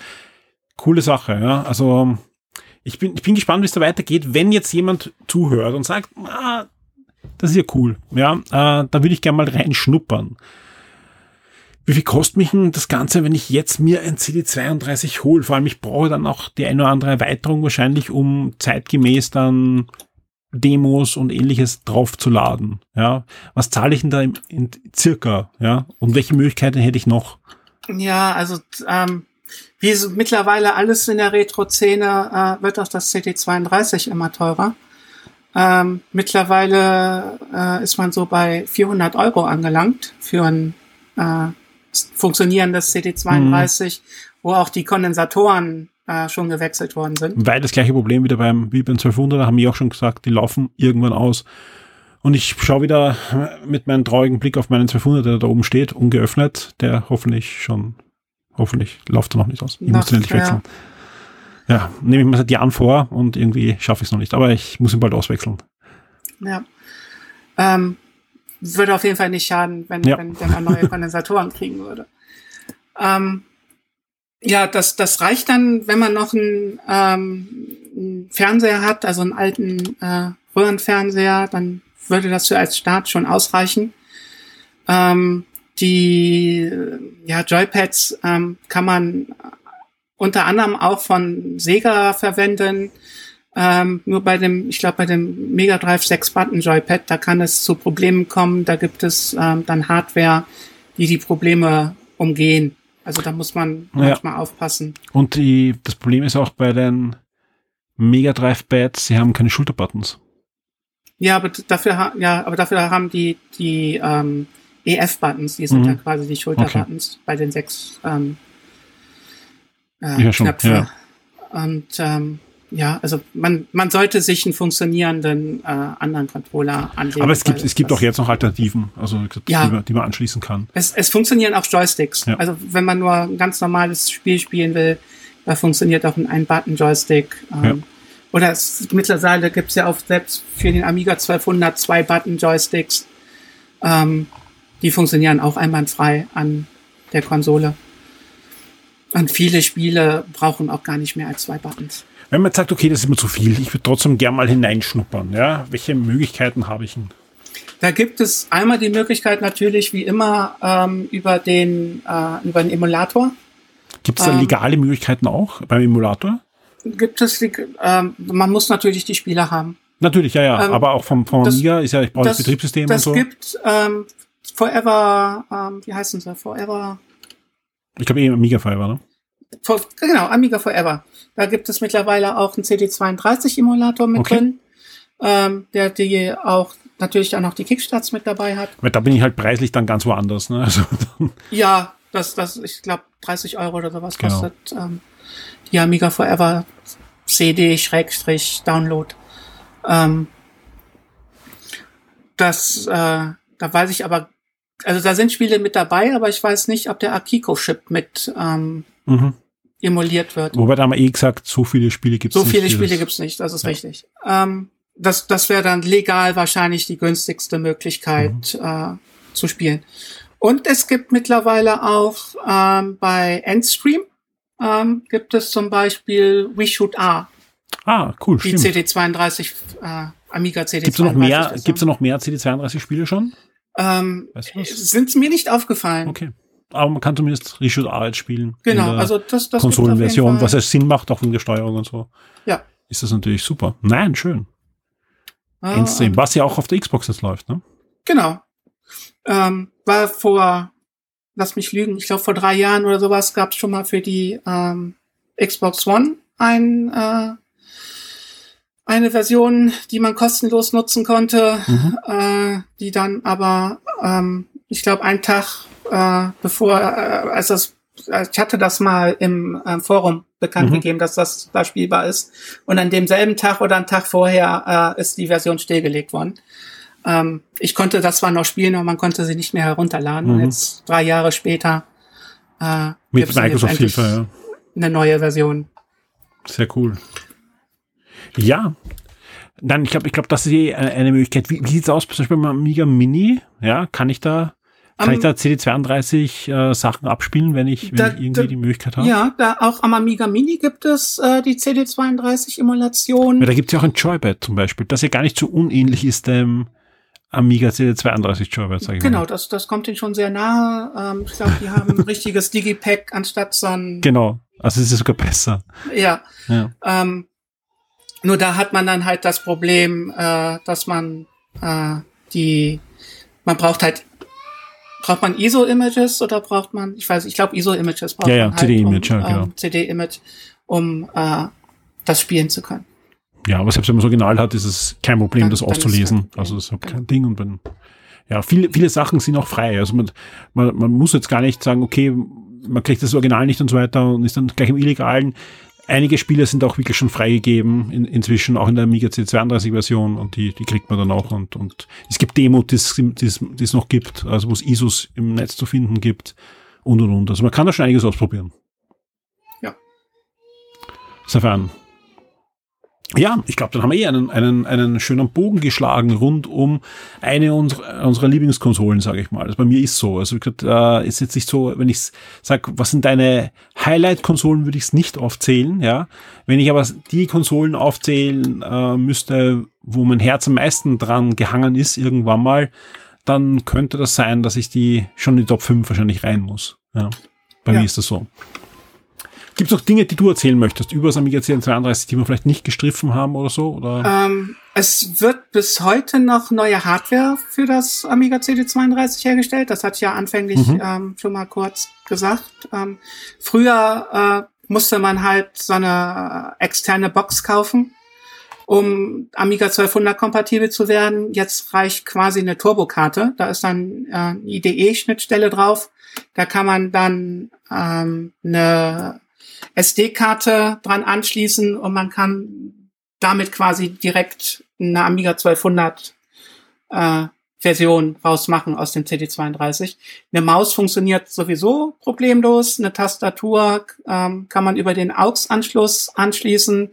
Coole Sache, ja. Also ich bin, ich bin gespannt, wie es da weitergeht. Wenn jetzt jemand zuhört und sagt, ah, das ist ja cool, ja, äh, da würde ich gerne mal reinschnuppern. Wie viel kostet mich denn das Ganze, wenn ich jetzt mir ein CD32 hole? Vor allem, ich brauche dann auch die eine oder andere Erweiterung wahrscheinlich, um zeitgemäß dann Demos und ähnliches draufzuladen. Ja, was zahle ich denn da in, in circa? Ja, und welche Möglichkeiten hätte ich noch? Ja, also ähm, wie so mittlerweile alles in der Retro-Szene äh, wird auch das CD32 immer teurer. Ähm, mittlerweile äh, ist man so bei 400 Euro angelangt für ein äh, funktionierendes CD32, mhm. wo auch die Kondensatoren äh, schon gewechselt worden sind. Weil das gleiche Problem wieder beim, wie beim 1200, da haben wir auch schon gesagt, die laufen irgendwann aus. Und ich schaue wieder mit meinem traurigen Blick auf meinen 1200, der da oben steht, ungeöffnet, der hoffentlich schon, hoffentlich läuft er noch nicht aus. Ich muss den nicht wechseln. Ja, ja nehme ich mir seit Jahren vor und irgendwie schaffe ich es noch nicht. Aber ich muss ihn bald auswechseln. Ja. Ähm, würde auf jeden Fall nicht schaden, wenn, ja. wenn, wenn man neue Kondensatoren kriegen würde. Ähm, ja, das, das reicht dann, wenn man noch einen, ähm, einen Fernseher hat, also einen alten äh, Röhrenfernseher, dann würde das für als Start schon ausreichen. Ähm, die ja, Joypads ähm, kann man unter anderem auch von Sega verwenden. Ähm, nur bei dem, ich glaube, bei dem Mega Drive 6 Button Joypad, da kann es zu Problemen kommen. Da gibt es ähm, dann Hardware, die die Probleme umgehen. Also da muss man ja. manchmal aufpassen. Und die, das Problem ist auch bei den Mega Drive Pads, sie haben keine Schulterbuttons. Ja, aber dafür, ja, aber dafür haben die, die ähm, EF-Buttons, die sind mhm. ja quasi die Schulterbuttons okay. bei den sechs ähm, äh, ja, schon, Knöpfe. Ja. Und ähm, ja, also man, man sollte sich einen funktionierenden äh, anderen Controller anlegen. Aber es gibt, es gibt auch jetzt noch Alternativen, also ja, die, man, die man anschließen kann. Es, es funktionieren auch Joysticks. Ja. Also wenn man nur ein ganz normales Spiel spielen will, da funktioniert auch ein Ein-Button-Joystick. Ähm, ja. Oder es, mittlerweile gibt es ja auch selbst für den Amiga 1200 zwei Button-Joysticks. Ähm, die funktionieren auch einwandfrei an der Konsole. Und viele Spiele brauchen auch gar nicht mehr als zwei Buttons. Wenn man jetzt sagt, okay, das ist mir zu viel, ich würde trotzdem gern mal hineinschnuppern, ja, welche Möglichkeiten habe ich denn? Da gibt es einmal die Möglichkeit natürlich, wie immer, ähm, über den äh, über den Emulator. Gibt es da ähm, legale ähm, Möglichkeiten auch beim Emulator? Gibt es, ähm, man muss natürlich die Spieler haben. Natürlich, ja, ja, ähm, aber auch vom, vom das, Amiga ist ja, ich brauche das, das Betriebssystem das und so. Es gibt ähm, Forever, ähm, wie heißen sie? Forever. Ich glaube eh Amiga Forever, ne? For, genau, Amiga Forever. Da gibt es mittlerweile auch einen CD32-Emulator mit okay. drin, ähm, der die auch natürlich auch noch die Kickstarts mit dabei hat. Weil da bin ich halt preislich dann ganz woanders. Ne? Also, ja, das, das, ich glaube, 30 Euro oder sowas genau. kostet ähm, die Amiga Forever CD-Download. Ähm, das, äh, da weiß ich aber, also da sind Spiele mit dabei, aber ich weiß nicht, ob der Akiko-Chip mit ähm, mhm. emuliert wird. Wobei da haben wir eh gesagt, so viele Spiele gibt es nicht. So viele Spiele gibt es nicht, das ist ja. richtig. Ähm, das das wäre dann legal wahrscheinlich die günstigste Möglichkeit mhm. äh, zu spielen. Und es gibt mittlerweile auch ähm, bei Endstream ähm, gibt es zum Beispiel We Shoot R. Ah, cool, Die stimmt. CD32, äh, Amiga CD32. Gibt es noch mehr, gibt's noch mehr CD32 Spiele schon? Ähm, weißt du sind mir nicht aufgefallen. Okay aber man kann zumindest Reshoot A jetzt spielen. Genau, also das, das Konsolenversion, was ja Sinn macht, auch in der Steuerung und so. Ja. Ist das natürlich super. Nein, schön. Ah, Endstream, was ja auch auf der Xbox jetzt läuft, ne? Genau. Ähm, war vor, lass mich lügen, ich glaube vor drei Jahren oder sowas gab es schon mal für die ähm, Xbox One ein, äh, eine Version, die man kostenlos nutzen konnte, mhm. äh, die dann aber, ähm, ich glaube, einen Tag äh, bevor, äh, als das, ich hatte das mal im äh, Forum bekannt mhm. gegeben, dass das da spielbar ist. Und an demselben Tag oder einen Tag vorher äh, ist die Version stillgelegt worden. Ähm, ich konnte das zwar noch spielen, aber man konnte sie nicht mehr herunterladen. Mhm. Und jetzt drei Jahre später äh, mit Microsoft Hilfe, ja. eine neue Version. Sehr cool. Ja, dann, ich glaube, ich glaube, das ist eh eine Möglichkeit. Wie, wie sieht's aus, zum Beispiel beim Amiga Mini? Ja, kann ich da kann um, ich da CD32 äh, Sachen abspielen, wenn ich, wenn da, ich irgendwie da, die Möglichkeit habe? Ja, da auch am Amiga Mini gibt es äh, die CD32-Emulation. Ja, da gibt es ja auch ein Joypad zum Beispiel, das ja gar nicht so unähnlich ist dem Amiga CD32 Joypad, sag ich Genau, mal. das, das kommt ihnen schon sehr nahe. Ähm, ich glaube, die haben ein richtiges Digipack anstatt so ein... Genau, also es ist sogar besser. Ja. ja. Ähm, nur da hat man dann halt das Problem, äh, dass man äh, die, man braucht halt, braucht man ISO-Images oder braucht man, ich weiß, ich glaube ISO-Images braucht Ja, ja, man halt, CD-Image, um, ja, genau. ähm, CD-Image, um äh, das spielen zu können. Ja, aber selbst wenn man so original hat, ist es kein Problem, Dann- das auszulesen. Problem. Also das ist Genau. kein Ding. Und wenn, ja, viele, viele Sachen sind auch frei. Also man, man, man muss jetzt gar nicht sagen, okay, man kriegt das Original nicht und so weiter und ist dann gleich im Illegalen. Einige Spiele sind auch wirklich schon freigegeben, in, inzwischen auch in der Amiga C32-Version und die, die kriegt man dann auch. Und, und es gibt Demo, die es noch gibt, also wo es ISOs im Netz zu finden gibt und und und. Also man kann da schon einiges ausprobieren. Ja. Insofern. Ja, ich glaube, dann haben wir eh einen, einen, einen schönen Bogen geschlagen rund um eine unserer, unserer Lieblingskonsolen, sage ich mal. Also bei mir ist so. Also wie gesagt, äh, ist jetzt nicht so, wenn ich sage, was sind deine Highlight-Konsolen, würde ich es nicht aufzählen, ja. Wenn ich aber die Konsolen aufzählen äh, müsste, wo mein Herz am meisten dran gehangen ist, irgendwann mal, dann könnte das sein, dass ich die schon in die Top 5 wahrscheinlich rein muss. Ja. Bei Ja. mir ist das so. Gibt es noch Dinge, die du erzählen möchtest über das Amiga C32, die wir vielleicht nicht gestriffen haben oder so? Oder? Ähm, es wird bis heute noch neue Hardware für das Amiga CD32 hergestellt. Das hatte ich ja anfänglich Mhm. ähm, schon mal kurz gesagt. Ähm, früher äh, musste man halt so eine äh, externe Box kaufen, um Amiga 1200 kompatibel zu werden. Jetzt reicht quasi eine Turbokarte. Da ist dann äh, eine IDE-Schnittstelle drauf. Da kann man dann ähm, eine SD-Karte dran anschließen und man kann damit quasi direkt eine Amiga 1200 äh, Version rausmachen aus dem CD32. Eine Maus funktioniert sowieso problemlos. Eine Tastatur ähm, kann man über den AUX-Anschluss anschließen.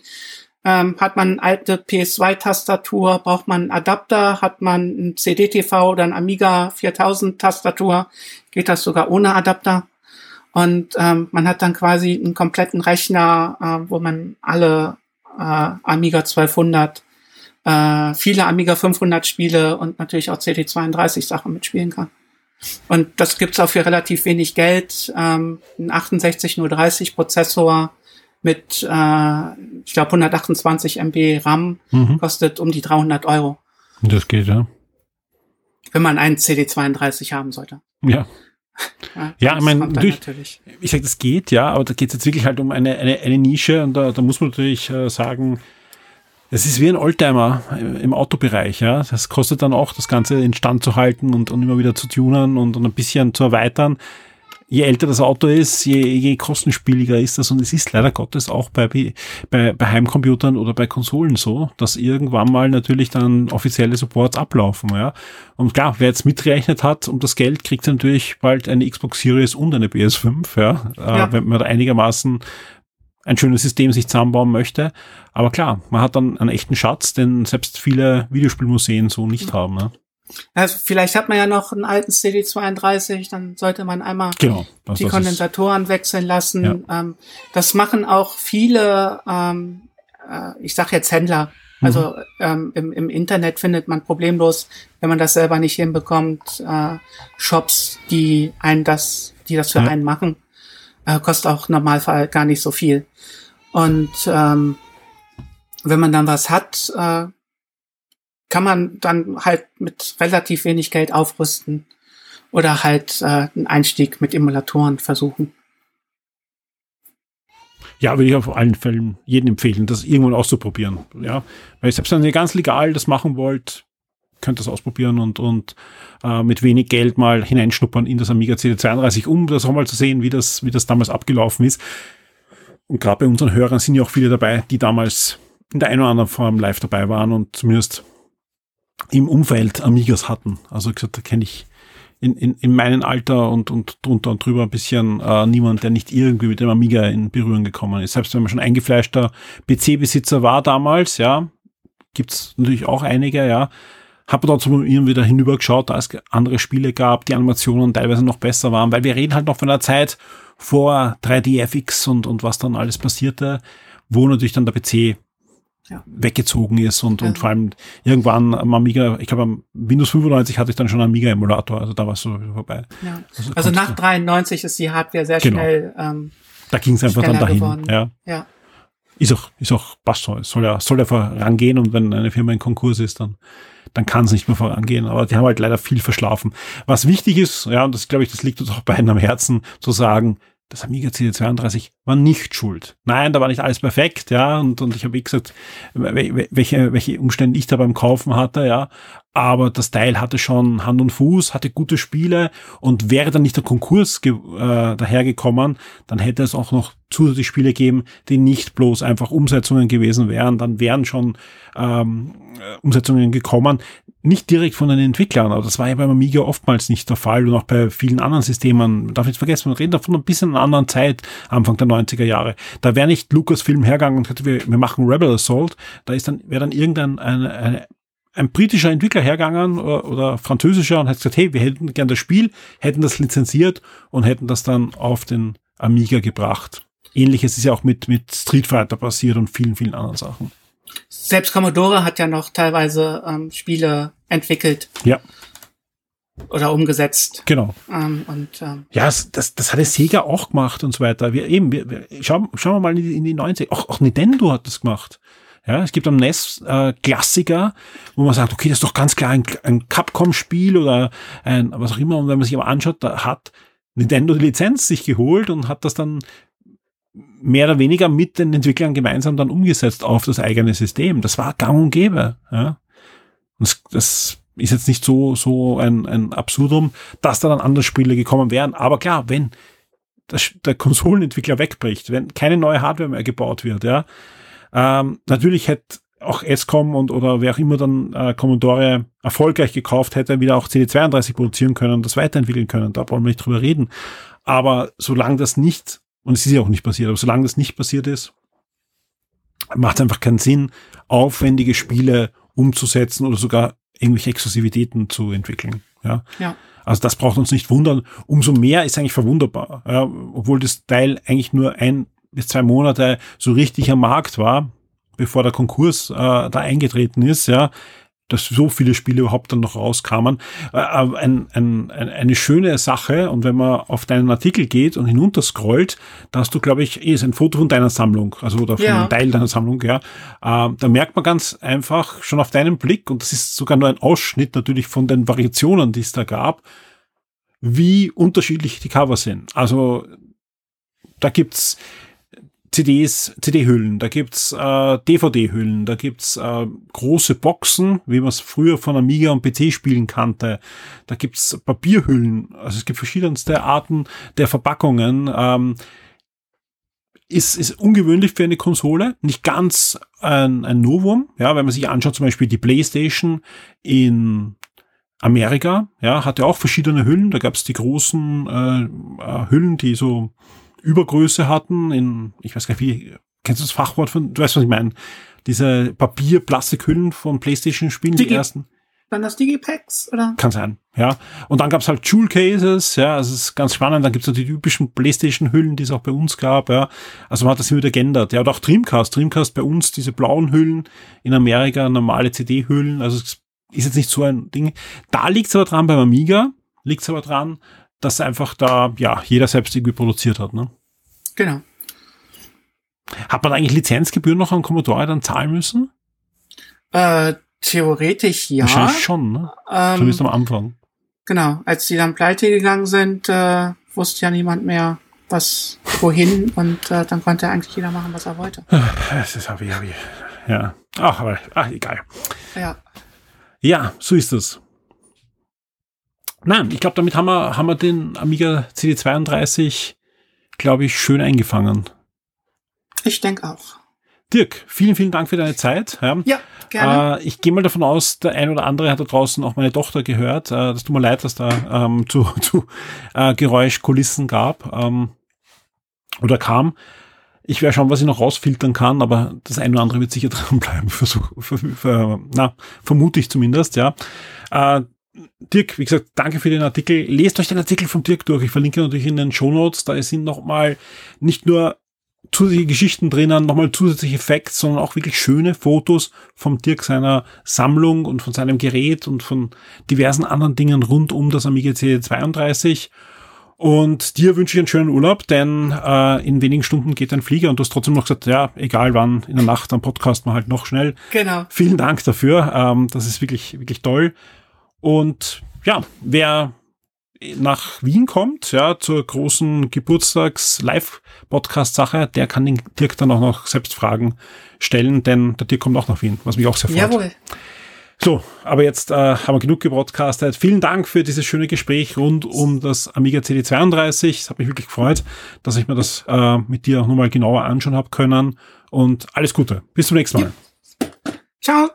Ähm, hat man eine alte PS2-Tastatur, braucht man einen Adapter, hat man ein CD-TV oder ein Amiga 4000 Tastatur, geht das sogar ohne Adapter. Und ähm, man hat dann quasi einen kompletten Rechner, äh, wo man alle äh, Amiga 1200, äh, viele Amiga 500 Spiele und natürlich auch CD32 Sachen mitspielen kann. Und das gibt's auch für relativ wenig Geld. Ähm, ein 6830 Prozessor mit, äh, ich glaube, 128 MB RAM Mhm. kostet um die 300 Euro, Das geht, ja. wenn man einen CD32 haben sollte. Ja. Ja, ich das mein, kommt dann durch- natürlich. Ich sage, das geht, ja, aber da geht es jetzt wirklich halt um eine, eine, eine Nische und da, da muss man natürlich äh, sagen, es ist wie ein Oldtimer im im Autobereich, ja. Das kostet dann auch, das Ganze instand zu halten und, und immer wieder zu tunen und, und ein bisschen zu erweitern. Je älter das Auto ist, je, je kostenspieliger ist das und es ist leider Gottes auch bei, bei, bei Heimcomputern oder bei Konsolen so, dass irgendwann mal natürlich dann offizielle Supports ablaufen, ja. Und klar, wer jetzt mitrechnet hat um das Geld, kriegt natürlich bald eine Xbox Series und eine PS5, ja, Ja. Äh, wenn man da einigermaßen ein schönes System sich zusammenbauen möchte. Aber klar, man hat dann einen echten Schatz, den selbst viele Videospielmuseen so nicht haben. Ne? Also vielleicht hat man ja noch einen alten CD32, dann sollte man einmal Genau. Also die das ist- Kondensatoren wechseln lassen. Ähm, das machen auch viele, ähm, äh, ich sag jetzt Händler. Mhm. Also ähm, im, im Internet findet man problemlos, wenn man das selber nicht hinbekommt, äh, Shops, die einen das, die das für Ja. einen machen. Äh, kostet auch im Normalfall gar nicht so viel. Und ähm, wenn man dann was hat, äh, kann man dann halt mit relativ wenig Geld aufrüsten oder halt äh, einen Einstieg mit Emulatoren versuchen. Ja, würde ich auf allen Fällen jedem empfehlen, das irgendwann auszuprobieren. Ja, weil selbst wenn ihr ganz legal das machen wollt, könnt das ausprobieren und, und äh, mit wenig Geld mal hineinschnuppern in das Amiga CD32, um das auch mal zu sehen, wie das, wie das damals abgelaufen ist. Und gerade bei unseren Hörern sind ja auch viele dabei, die damals in der einen oder anderen Form live dabei waren und zumindest im Umfeld Amigas hatten. Also gesagt, da kenne ich in, in, in meinem Alter und, und drunter und drüber ein bisschen äh, niemand, der nicht irgendwie mit dem Amiga in Berührung gekommen ist. Selbst wenn man schon eingefleischter PC-Besitzer war damals, ja, gibt's natürlich auch einige, ja, habe dort so irgendwie wieder hinübergeschaut, da es andere Spiele gab, die Animationen teilweise noch besser waren, weil wir reden halt noch von einer Zeit vor 3DFX und, und was dann alles passierte, wo natürlich dann der PC Ja. weggezogen ist und, Ja. und vor allem irgendwann am Amiga, ich glaube am Windows 95 hatte ich dann schon einen Amiga-Emulator, also da war es so vorbei. Ja. Also Also nach du- 93 ist die Hardware sehr Genau. schnell. Ähm, Da ging es einfach dann dahin. geworden. Ja. ja. ist auch, ist auch, passt so. Es soll ja, soll ja vorangehen und wenn eine Firma in Konkurs ist, dann, dann kann es nicht mehr vorangehen. Aber die haben halt leider viel verschlafen. Was wichtig ist, ja, und das glaube ich, das liegt uns auch beiden am Herzen, zu sagen, das Amiga CD32 war nicht schuld. Nein, da war nicht alles perfekt, ja, und, und ich habe, wie gesagt, welche, welche Umstände ich da beim Kaufen hatte, ja, aber das Teil hatte schon Hand und Fuß, hatte gute Spiele und wäre dann nicht der Konkurs äh, dahergekommen, dann hätte es auch noch zusätzliche Spiele gegeben, die nicht bloß einfach Umsetzungen gewesen wären, dann wären schon ähm, Umsetzungen gekommen, nicht direkt von den Entwicklern, aber das war ja beim Amiga oftmals nicht der Fall und auch bei vielen anderen Systemen. Man darf nicht vergessen, wir reden da von ein bisschen einer anderen Zeit, Anfang der 90er Jahre. Da wäre nicht Lucasfilm hergegangen und hätte, wir, wir machen Rebel Assault, da ist dann, wäre dann irgendein eine, eine, ein britischer Entwickler hergegangen oder, oder französischer und hat gesagt, hey, wir hätten gern das Spiel, hätten das lizenziert und hätten das dann auf den Amiga gebracht. Ähnliches ist ja auch mit, mit Street Fighter passiert und vielen, vielen anderen Sachen. Selbst Commodore hat ja noch teilweise ähm, Spiele entwickelt. Ja. Oder umgesetzt. Genau. Ähm, und, ähm, ja, das, das, hatte Sega auch gemacht und so weiter. Wir eben, wir, wir, schauen, schauen wir mal in die, in die 90 Auch, auch Nintendo hat das gemacht. Ja, es gibt am NES äh, Klassiker, wo man sagt, okay, das ist doch ganz klar ein, ein Capcom-Spiel oder ein was auch immer. Und wenn man sich aber anschaut, da hat Nintendo die Lizenz sich geholt und hat das dann mehr oder weniger mit den Entwicklern gemeinsam dann umgesetzt auf das eigene System. Das war gang und gäbe. Ja. Und das, ist jetzt nicht so, so ein, ein Absurdum, dass da dann andere Spiele gekommen wären. Aber klar, wenn das, der Konsolenentwickler wegbricht, wenn keine neue Hardware mehr gebaut wird, ja, ähm, natürlich hätte auch ESCOM und oder wer auch immer dann äh, Commodore erfolgreich gekauft hätte, wieder auch CD32 produzieren können und das weiterentwickeln können. Da wollen wir nicht drüber reden. Aber solange das nicht, und es ist ja auch nicht passiert, aber solange das nicht passiert ist, macht es einfach keinen Sinn, aufwendige Spiele umzusetzen oder sogar irgendwelche Exklusivitäten zu entwickeln. Ja. ja. Also das braucht uns nicht wundern. Umso mehr ist eigentlich verwunderbar, ja, obwohl das Teil eigentlich nur ein bis zwei Monate so richtig am Markt war, bevor der Konkurs äh, da eingetreten ist, ja, dass so viele Spiele überhaupt dann noch rauskamen. Äh, ein, ein, ein, eine schöne Sache, und wenn man auf deinen Artikel geht und hinunter scrollt, da hast du, glaube ich, eh ist ein Foto von deiner Sammlung, also oder von ja. einem Teil deiner Sammlung, ja. Äh, da merkt man ganz einfach schon auf deinen Blick, und das ist sogar nur ein Ausschnitt natürlich von den Variationen, die es da gab, wie unterschiedlich die Cover sind. Also da gibt's CDs, CD-Hüllen, da gibt's äh, DVD-Hüllen, da gibt's äh, große Boxen, wie man es früher von Amiga und PC-Spielen kannte. Da gibt's Papierhüllen, also es gibt verschiedenste Arten der Verpackungen. Ähm, ist, ist ungewöhnlich für eine Konsole, nicht ganz ein, ein Novum, ja, wenn man sich anschaut, zum Beispiel die PlayStation in Amerika, ja, hatte auch verschiedene Hüllen. Da gab's die großen äh, äh Hüllen, die so Übergröße hatten, in, ich weiß gar nicht wie, kennst du das Fachwort von, du weißt, was ich meine? Diese Papier-Plastikhüllen von Playstation-Spielen, die ersten. Waren das Digipacks, oder? Kann sein, ja. Und dann gab's halt Jewel Cases, ja, also es ist ganz spannend. Dann gibt's auch die typischen Playstation-Hüllen, die es auch bei uns gab, ja. Also man hat das wieder geändert. Ja, und auch Dreamcast. Dreamcast bei uns, diese blauen Hüllen, in Amerika normale CD-Hüllen. Also es ist jetzt nicht so ein Ding. Da liegt's aber dran beim Amiga, liegt's aber dran, dass einfach da, ja, jeder selbst irgendwie produziert hat, ne? Genau. Hat man eigentlich Lizenzgebühren noch an Commodore dann zahlen müssen? Äh, theoretisch ja. Wahrscheinlich schon, ne? Ähm, Zumindest am Anfang. Genau. Als die dann pleite gegangen sind, äh, wusste ja niemand mehr, was, wohin und äh, dann konnte eigentlich jeder machen, was er wollte. Das ist wie, wie. Ja. Ach, aber, ach, egal. Ja. Ja, so ist es. Nein, ich glaube, damit haben wir, haben wir den Amiga CD32, glaube ich, schön eingefangen. Ich denke auch. Dirk, vielen, vielen Dank für deine Zeit. Ja, ja gerne. Äh, ich gehe mal davon aus, der ein oder andere hat da draußen auch meine Tochter gehört. Äh, das tut mir leid, dass da ähm, zu, zu äh, Geräuschkulissen gab ähm, oder kam. Ich werde schauen, was ich noch rausfiltern kann, aber das eine oder andere wird sicher dranbleiben. Versuch, für, für, na, vermute ich zumindest, ja. Äh, Dirk, wie gesagt, danke für den Artikel. Lest euch den Artikel von Dirk durch. Ich verlinke natürlich in den Show Notes. Da sind nochmal nicht nur zusätzliche Geschichten drinnen, nochmal zusätzliche Facts, sondern auch wirklich schöne Fotos vom Dirk seiner Sammlung und von seinem Gerät und von diversen anderen Dingen rund um das Amiga CD32. Und dir wünsche ich einen schönen Urlaub, denn äh, in wenigen Stunden geht ein Flieger und du hast trotzdem noch gesagt, ja, egal wann, in der Nacht am Podcast mal halt noch schnell. Genau. Vielen Dank dafür. Ähm, das ist wirklich, wirklich toll. Und ja, wer nach Wien kommt, ja, zur großen Geburtstags-Live-Podcast-Sache, der kann den Dirk dann auch noch selbst Fragen stellen, denn der Dirk kommt auch nach Wien, was mich auch sehr freut. Jawohl. So, aber jetzt äh, haben wir genug gebroadcastet. Vielen Dank für dieses schöne Gespräch rund um das Amiga CD32. Es hat mich wirklich gefreut, dass ich mir das äh, mit dir nochmal genauer anschauen habe können. Und alles Gute. Bis zum nächsten Mal. Ciao.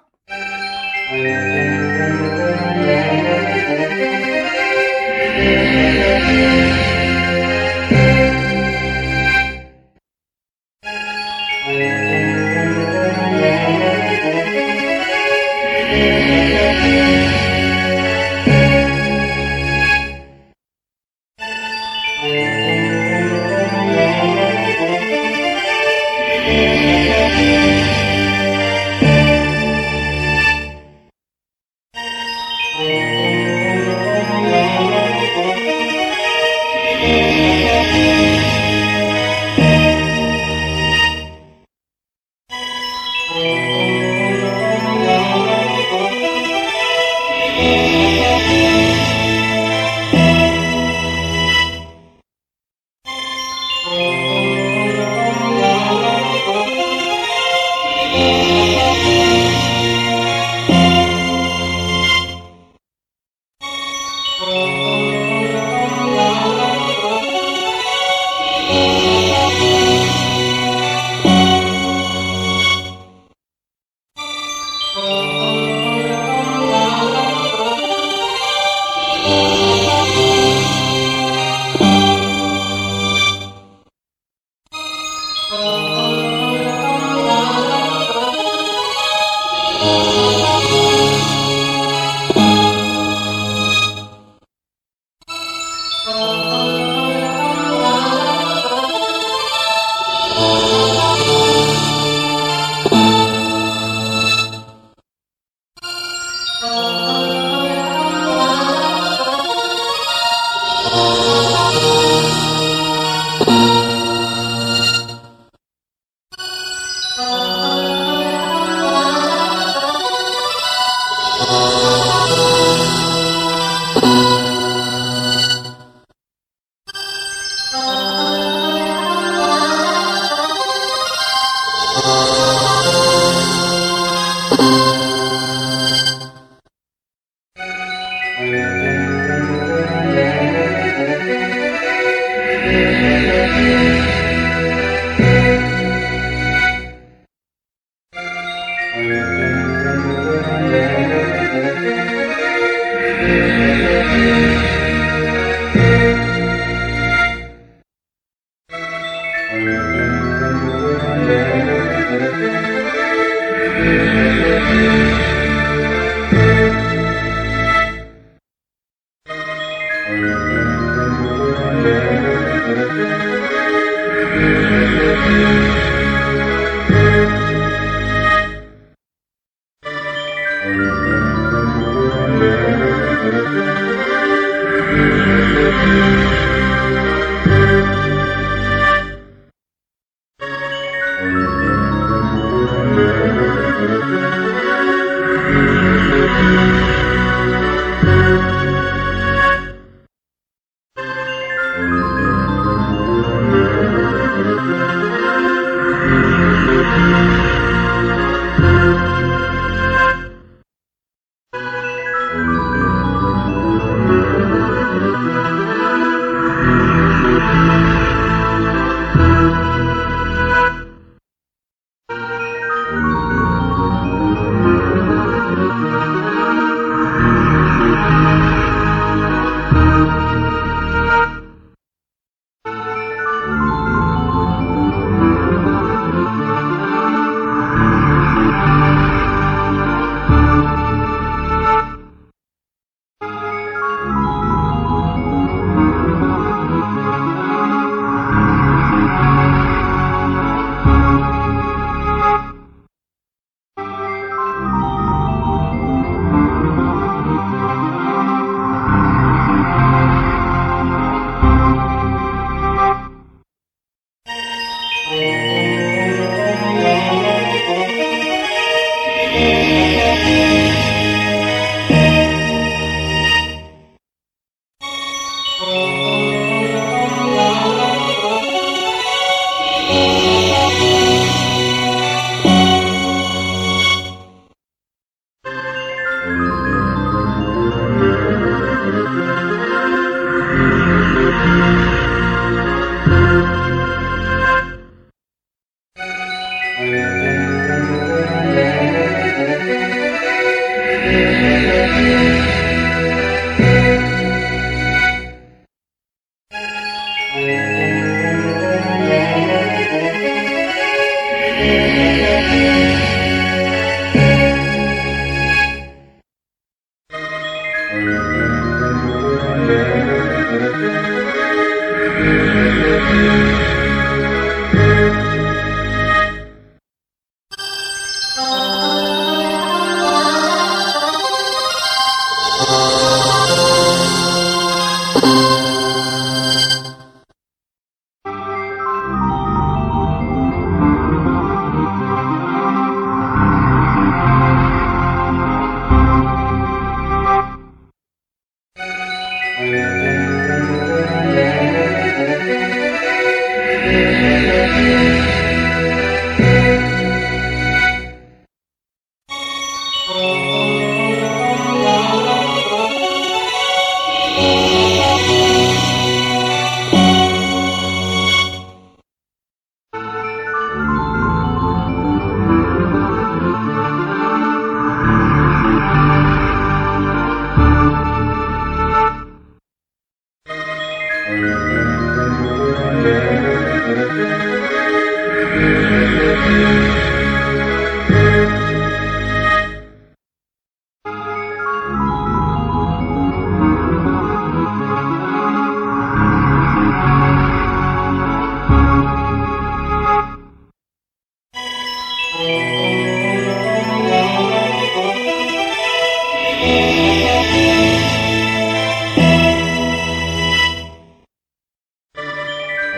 Yeah.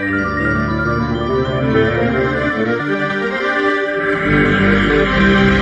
thank you